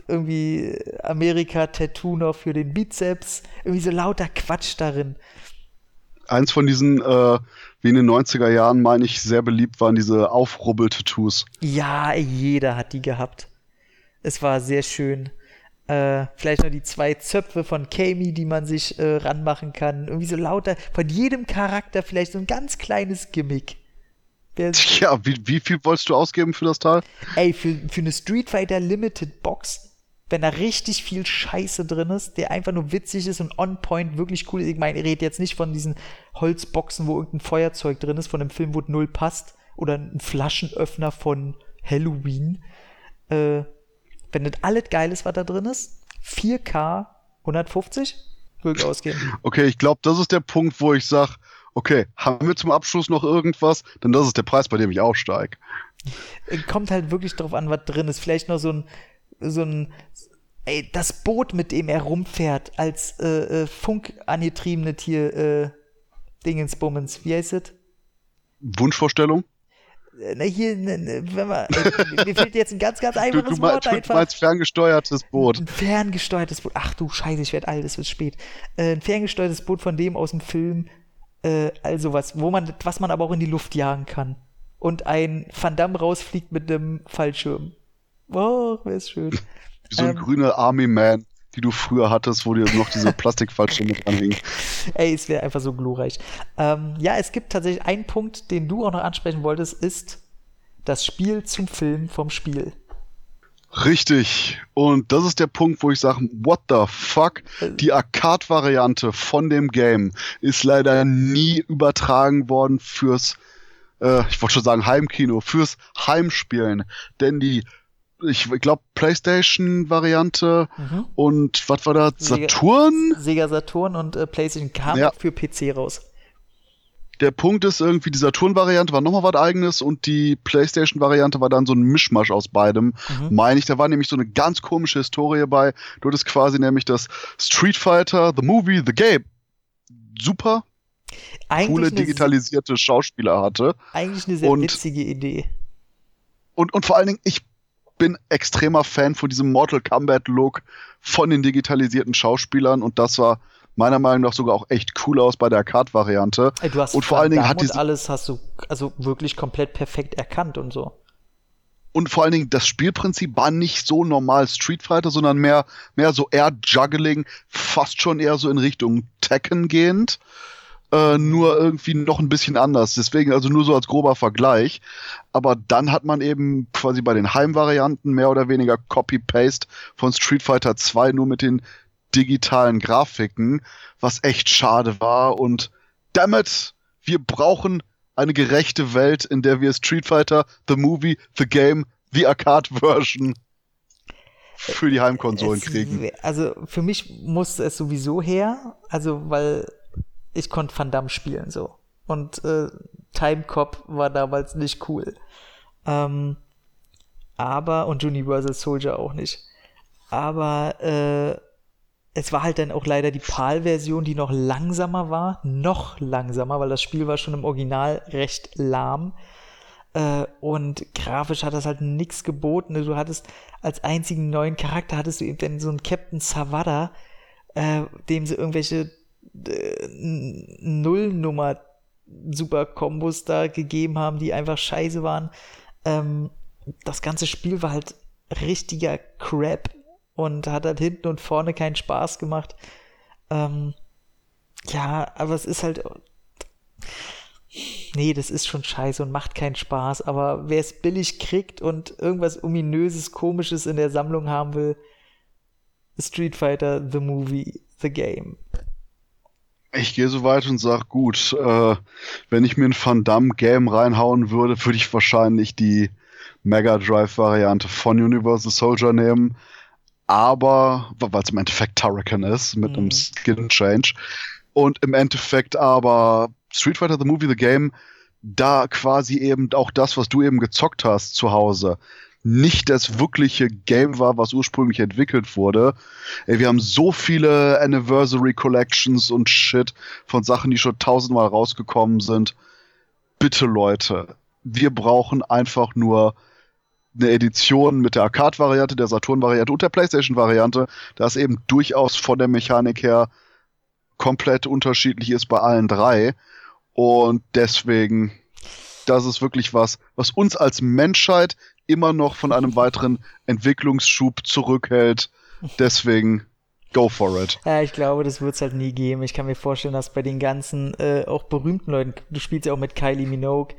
S2: irgendwie Amerika-Tattoo noch für den Bizeps. Irgendwie so lauter Quatsch darin.
S3: Eins von diesen, äh, wie in den 90er Jahren, meine ich, sehr beliebt waren diese Aufrubbel-Tattoos.
S2: Ja, jeder hat die gehabt. Es war sehr schön. Äh, vielleicht noch die zwei Zöpfe von Kami, die man sich äh, ranmachen kann. Irgendwie so lauter, von jedem Charakter vielleicht so ein ganz kleines Gimmick.
S3: Ja, wie, wie viel wolltest du ausgeben für das Teil?
S2: Ey, für, für eine Street Fighter Limited Box, wenn da richtig viel Scheiße drin ist, der einfach nur witzig ist und on point wirklich cool ist. Ich meine, ich rede jetzt nicht von diesen Holzboxen, wo irgendein Feuerzeug drin ist, von einem Film, wo null passt, oder ein Flaschenöffner von Halloween. Äh, wenn das alles geil ist, was da drin ist, 4K 150, würde ausgehen.
S3: Okay, ich glaube, das ist der Punkt, wo ich sage, okay, haben wir zum Abschluss noch irgendwas? Denn das ist der Preis, bei dem ich aufsteige.
S2: Kommt halt wirklich drauf an, was drin ist. Vielleicht noch so ein, so ein, ey, das Boot, mit dem er rumfährt, als äh, äh, funkangetriebene Tier, äh, Dingensbummens. Wie heißt es?
S3: Wunschvorstellung?
S2: Na hier, na, wenn man, äh, mir fehlt jetzt ein ganz, ganz einfaches du, du Wort
S3: du,
S2: einfach.
S3: Du meinst ferngesteuertes Boot.
S2: Ein ferngesteuertes Boot. Ach du Scheiße, ich werde alt, es wird spät. Äh, ein ferngesteuertes Boot von dem aus dem Film, äh, also was, wo man, was man aber auch in die Luft jagen kann. Und ein Van Damme rausfliegt mit einem Fallschirm. Oh, wäre schön.
S3: Wie so ein ähm, grüner Army Man die du früher hattest, wo dir noch diese Plastikfallschirme dranhingen.
S2: Ey, es wäre einfach so glorreich. Ähm, ja, es gibt tatsächlich einen Punkt, den du auch noch ansprechen wolltest, ist das Spiel zum Film vom Spiel.
S3: Richtig. Und das ist der Punkt, wo ich sage, what the fuck? Die Arcade-Variante von dem Game ist leider nie übertragen worden fürs, äh, ich wollte schon sagen Heimkino, fürs Heimspielen. Denn die ich glaube, PlayStation-Variante mhm. und was war da? Saturn?
S2: Sega Saturn und äh, PlayStation kam ja. für PC raus.
S3: Der Punkt ist irgendwie, die Saturn-Variante war nochmal was eigenes und die PlayStation-Variante war dann so ein Mischmasch aus beidem, mhm. meine ich. Da war nämlich so eine ganz komische Historie bei. Du hattest quasi nämlich das Street Fighter, The Movie, The Game. Super. Eigentlich coole digitalisierte Schauspieler hatte.
S2: Eigentlich eine sehr und, witzige Idee.
S3: Und, und vor allen Dingen, ich bin extremer Fan von diesem Mortal Kombat Look von den digitalisierten Schauspielern und das war meiner Meinung nach sogar auch echt cool aus bei der Arcade-Variante.
S2: Du hast und vor allen Dingen hat die alles hast du also wirklich komplett perfekt erkannt und so.
S3: Und vor allen Dingen das Spielprinzip war nicht so normal Street Fighter, sondern mehr mehr so eher Juggling, fast schon eher so in Richtung Tekken gehend äh, nur irgendwie noch ein bisschen anders. Deswegen also nur so als grober Vergleich. Aber dann hat man eben quasi bei den Heimvarianten mehr oder weniger Copy-Paste von Street Fighter 2 nur mit den digitalen Grafiken, was echt schade war. Und damit, wir brauchen eine gerechte Welt, in der wir Street Fighter, The Movie, The Game, The Arcade Version für die Heimkonsolen
S2: Es-
S3: kriegen.
S2: Also für mich musste es sowieso her, also weil ich konnte Van Damme spielen so. Und äh, Time Cop war damals nicht cool. Ähm, aber, und Universal Soldier auch nicht. Aber äh, es war halt dann auch leider die PAL-Version, die noch langsamer war. Noch langsamer, weil das Spiel war schon im Original recht lahm. Äh, und grafisch hat das halt nichts geboten. Du hattest als einzigen neuen Charakter hattest du eben dann so einen Captain Savada, äh, dem sie irgendwelche äh, Nullnummer Super Kombos da gegeben haben, die einfach scheiße waren. Ähm, das ganze Spiel war halt richtiger Crap und hat halt hinten und vorne keinen Spaß gemacht. Ähm, ja, aber es ist halt. Nee, das ist schon scheiße und macht keinen Spaß. Aber wer es billig kriegt und irgendwas ominöses, komisches in der Sammlung haben will, Street Fighter, The Movie, The Game.
S3: Ich gehe so weit und sag gut, äh, wenn ich mir ein Van Damme Game reinhauen würde, würde ich wahrscheinlich die Mega Drive Variante von Universal Soldier nehmen. Aber, weil es im Endeffekt Turrican ist, mit einem
S2: Mhm.
S3: Skin Change. Und im Endeffekt aber Street Fighter The Movie The Game, da quasi eben auch das, was du eben gezockt hast zu Hause, nicht das wirkliche Game war, was ursprünglich entwickelt wurde. Ey, wir haben so viele Anniversary Collections und Shit von Sachen, die schon tausendmal rausgekommen sind. Bitte Leute, wir brauchen einfach nur eine Edition mit der Arcade-Variante, der Saturn-Variante und der PlayStation-Variante, das eben durchaus von der Mechanik her komplett unterschiedlich ist bei allen drei. Und deswegen, das ist wirklich was, was uns als Menschheit immer noch von einem weiteren Entwicklungsschub zurückhält. Deswegen, go for it.
S2: Ja, ich glaube, das wird es halt nie geben. Ich kann mir vorstellen, dass bei den ganzen, äh, auch berühmten Leuten, du spielst ja auch mit Kylie Minogue,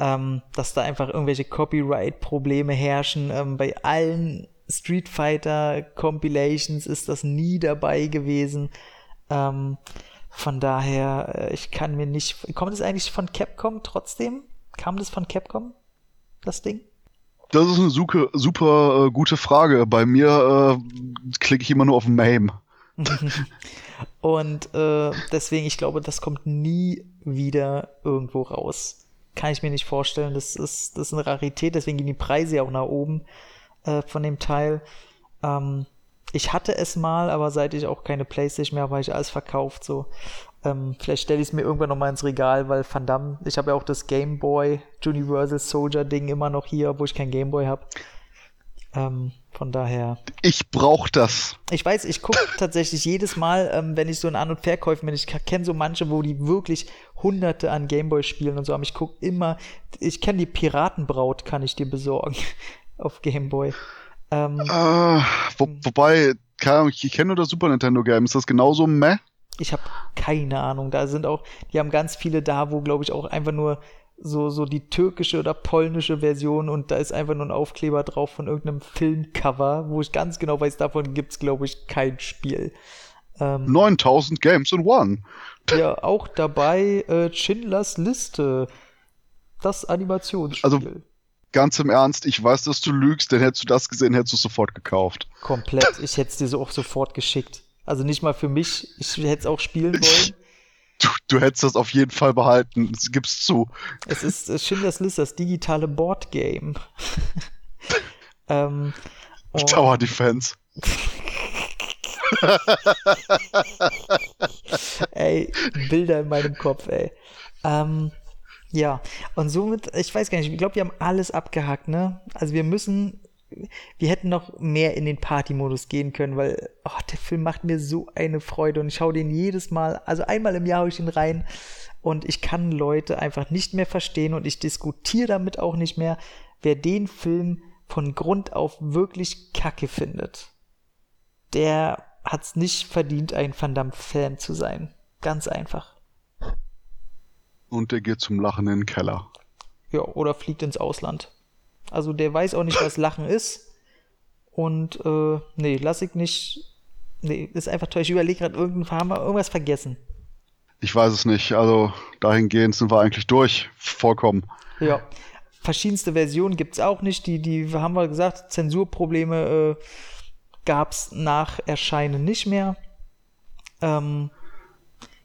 S2: ähm, dass da einfach irgendwelche Copyright-Probleme herrschen. Ähm, bei allen Street Fighter Compilations ist das nie dabei gewesen. Ähm, von daher, äh, ich kann mir nicht. Kommt es eigentlich von Capcom trotzdem? Kam das von Capcom? Das Ding?
S3: Das ist eine super, super äh, gute Frage. Bei mir äh, klicke ich immer nur auf MAME.
S2: Und äh, deswegen, ich glaube, das kommt nie wieder irgendwo raus. Kann ich mir nicht vorstellen. Das ist, das ist eine Rarität, deswegen gehen die Preise ja auch nach oben äh, von dem Teil. Ähm, ich hatte es mal, aber seit ich auch keine Playstation mehr habe, habe ich alles verkauft. So. Ähm, vielleicht stelle ich es mir irgendwann nochmal ins Regal, weil Van Damme, ich habe ja auch das Game Boy Universal Soldier Ding immer noch hier, wo ich kein Game Boy habe. Ähm, von daher.
S3: Ich brauche das.
S2: Ich weiß, ich gucke tatsächlich jedes Mal, ähm, wenn ich so in An- und Verkäufen bin, ich kenne so manche, wo die wirklich hunderte an Gameboy spielen und so, aber ich gucke immer, ich kenne die Piratenbraut, kann ich dir besorgen auf Gameboy. Ähm,
S3: Äh, wo, wobei, keine Ahnung, ich kenne nur das Super Nintendo Game. Ist das genauso meh?
S2: Ich habe keine Ahnung, da sind auch, die haben ganz viele da, wo glaube ich auch einfach nur so, so die türkische oder polnische Version und da ist einfach nur ein Aufkleber drauf von irgendeinem Filmcover, wo ich ganz genau weiß, davon gibt's glaube ich kein Spiel. Ähm,
S3: 9000 Games in One.
S2: Ja, auch dabei äh, Schindlers Liste. Das Animationsspiel.
S3: Also- Ganz im Ernst, ich weiß, dass du lügst, denn hättest du das gesehen, hättest du es sofort gekauft.
S2: Komplett. Ich hätte es dir so auch sofort geschickt. Also nicht mal für mich. Ich hätte es auch spielen wollen.
S3: Du, du hättest das auf jeden Fall behalten. Das gibst zu.
S2: Es ist Schindlers Liste, das digitale Boardgame. ähm,
S3: Tower Defense.
S2: ey, Bilder in meinem Kopf, ey. Ähm, ja, und somit, ich weiß gar nicht, ich glaube, wir haben alles abgehakt, ne? Also wir müssen, wir hätten noch mehr in den Party-Modus gehen können, weil, oh, der Film macht mir so eine Freude und ich schaue den jedes Mal, also einmal im Jahr hau ich ihn rein und ich kann Leute einfach nicht mehr verstehen und ich diskutiere damit auch nicht mehr, wer den Film von Grund auf wirklich kacke findet. Der hat's nicht verdient, ein Van Damme-Fan zu sein. Ganz einfach.
S3: Und der geht zum Lachen in den Keller.
S2: Ja, oder fliegt ins Ausland. Also der weiß auch nicht, was Lachen ist. Und äh, nee, lass ich nicht. Nee, ist einfach toll. Ich überlege gerade, irgendwann haben wir irgendwas vergessen.
S3: Ich weiß es nicht. Also dahingehend sind wir eigentlich durch. Vollkommen.
S2: Ja. Verschiedenste Versionen gibt es auch nicht. Die, die haben wir gesagt, Zensurprobleme äh, gab es nach Erscheinen nicht mehr. Ähm,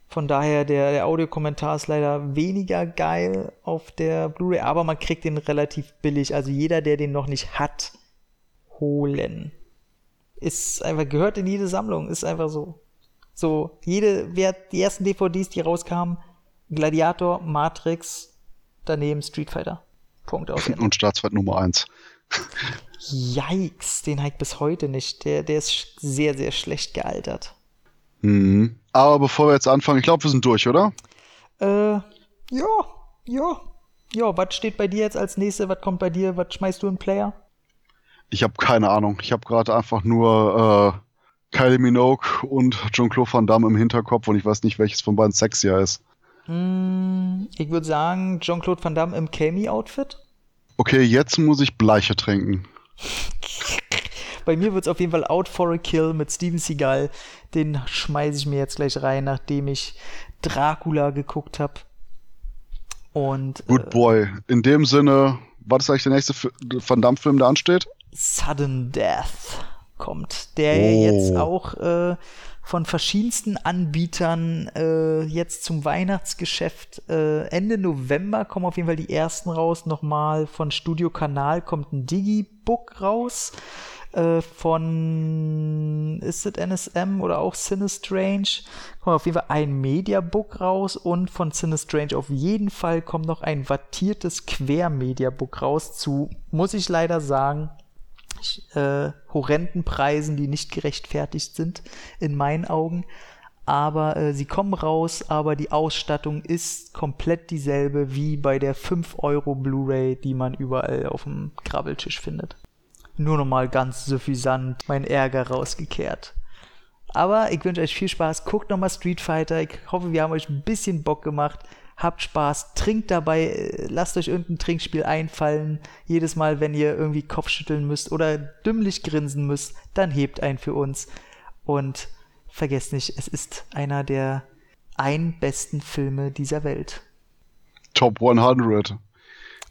S2: von daher, der, der Audiokommentar ist leider weniger geil auf der Blu-ray, aber man kriegt den relativ billig. Also jeder, der den noch nicht hat, holen. Ist einfach, gehört in jede Sammlung, ist einfach so. So, jede, wer die ersten DVDs, die rauskamen, Gladiator, Matrix, daneben Street Fighter. Punkt aus.
S3: Und Staatsfeind Nummer 1.
S2: Yikes, den halt bis heute nicht. Der, der ist sehr, sehr schlecht gealtert.
S3: Mhm. Aber bevor wir jetzt anfangen, ich glaube, wir sind durch, oder?
S2: Äh, ja, ja. Ja, was steht bei dir jetzt als nächstes? Was kommt bei dir? Was schmeißt du in Player?
S3: Ich habe keine Ahnung. Ich habe gerade einfach nur äh, Kylie Minogue und Jean-Claude Van Damme im Hinterkopf und ich weiß nicht, welches von beiden sexier ist.
S2: Mm, ich würde sagen, Jean-Claude Van Damme im Kami-Outfit.
S3: Okay, jetzt muss ich Bleiche trinken.
S2: Bei mir wird es auf jeden Fall Out for a Kill mit Steven Seagal. Den schmeiße ich mir jetzt gleich rein, nachdem ich Dracula geguckt habe. Und.
S3: Good äh, Boy. In dem Sinne, was ist eigentlich der nächste Van Damme-Film, der ansteht?
S2: Sudden Death kommt. Der oh. jetzt auch äh, von verschiedensten Anbietern äh, jetzt zum Weihnachtsgeschäft. Äh, Ende November kommen auf jeden Fall die ersten raus. Nochmal von Studio Kanal kommt ein Digibook raus. Äh, von ist es NSM oder auch Cinestrange kommt auf jeden Fall ein Mediabook raus und von Cinestrange auf jeden Fall kommt noch ein wattiertes Quer-Mediabook raus zu, muss ich leider sagen, äh, horrenden Preisen, die nicht gerechtfertigt sind in meinen Augen. Aber äh, sie kommen raus, aber die Ausstattung ist komplett dieselbe wie bei der 5 Euro Blu-ray, die man überall auf dem Krabbeltisch findet nur nochmal ganz suffisant mein Ärger rausgekehrt. Aber ich wünsche euch viel Spaß. Guckt nochmal Street Fighter. Ich hoffe, wir haben euch ein bisschen Bock gemacht. Habt Spaß, trinkt dabei, äh, lasst euch irgendein Trinkspiel einfallen. Jedes Mal, wenn ihr irgendwie Kopfschütteln müsst oder dümmlich grinsen müsst, dann hebt ein für uns. Und vergesst nicht, es ist einer der ein besten Filme dieser Welt.
S3: Top 100.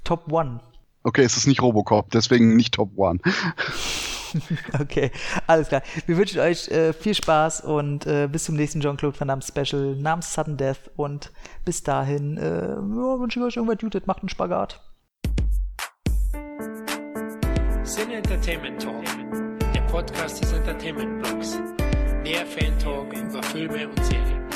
S2: Top 1.
S3: Okay, es ist nicht Robocop, deswegen nicht Top One.
S2: okay, alles klar. Wir wünschen euch äh, viel Spaß und äh, bis zum nächsten Jean-Claude Van Damme Special namens Sudden Death und bis dahin äh, ja, wünsche ich euch irgendwas Gutes, macht einen Spagat.
S1: Sin Entertainment Talk, der Podcast des Entertainment Blogs. Mehr Fan Talk über Filme und Serien.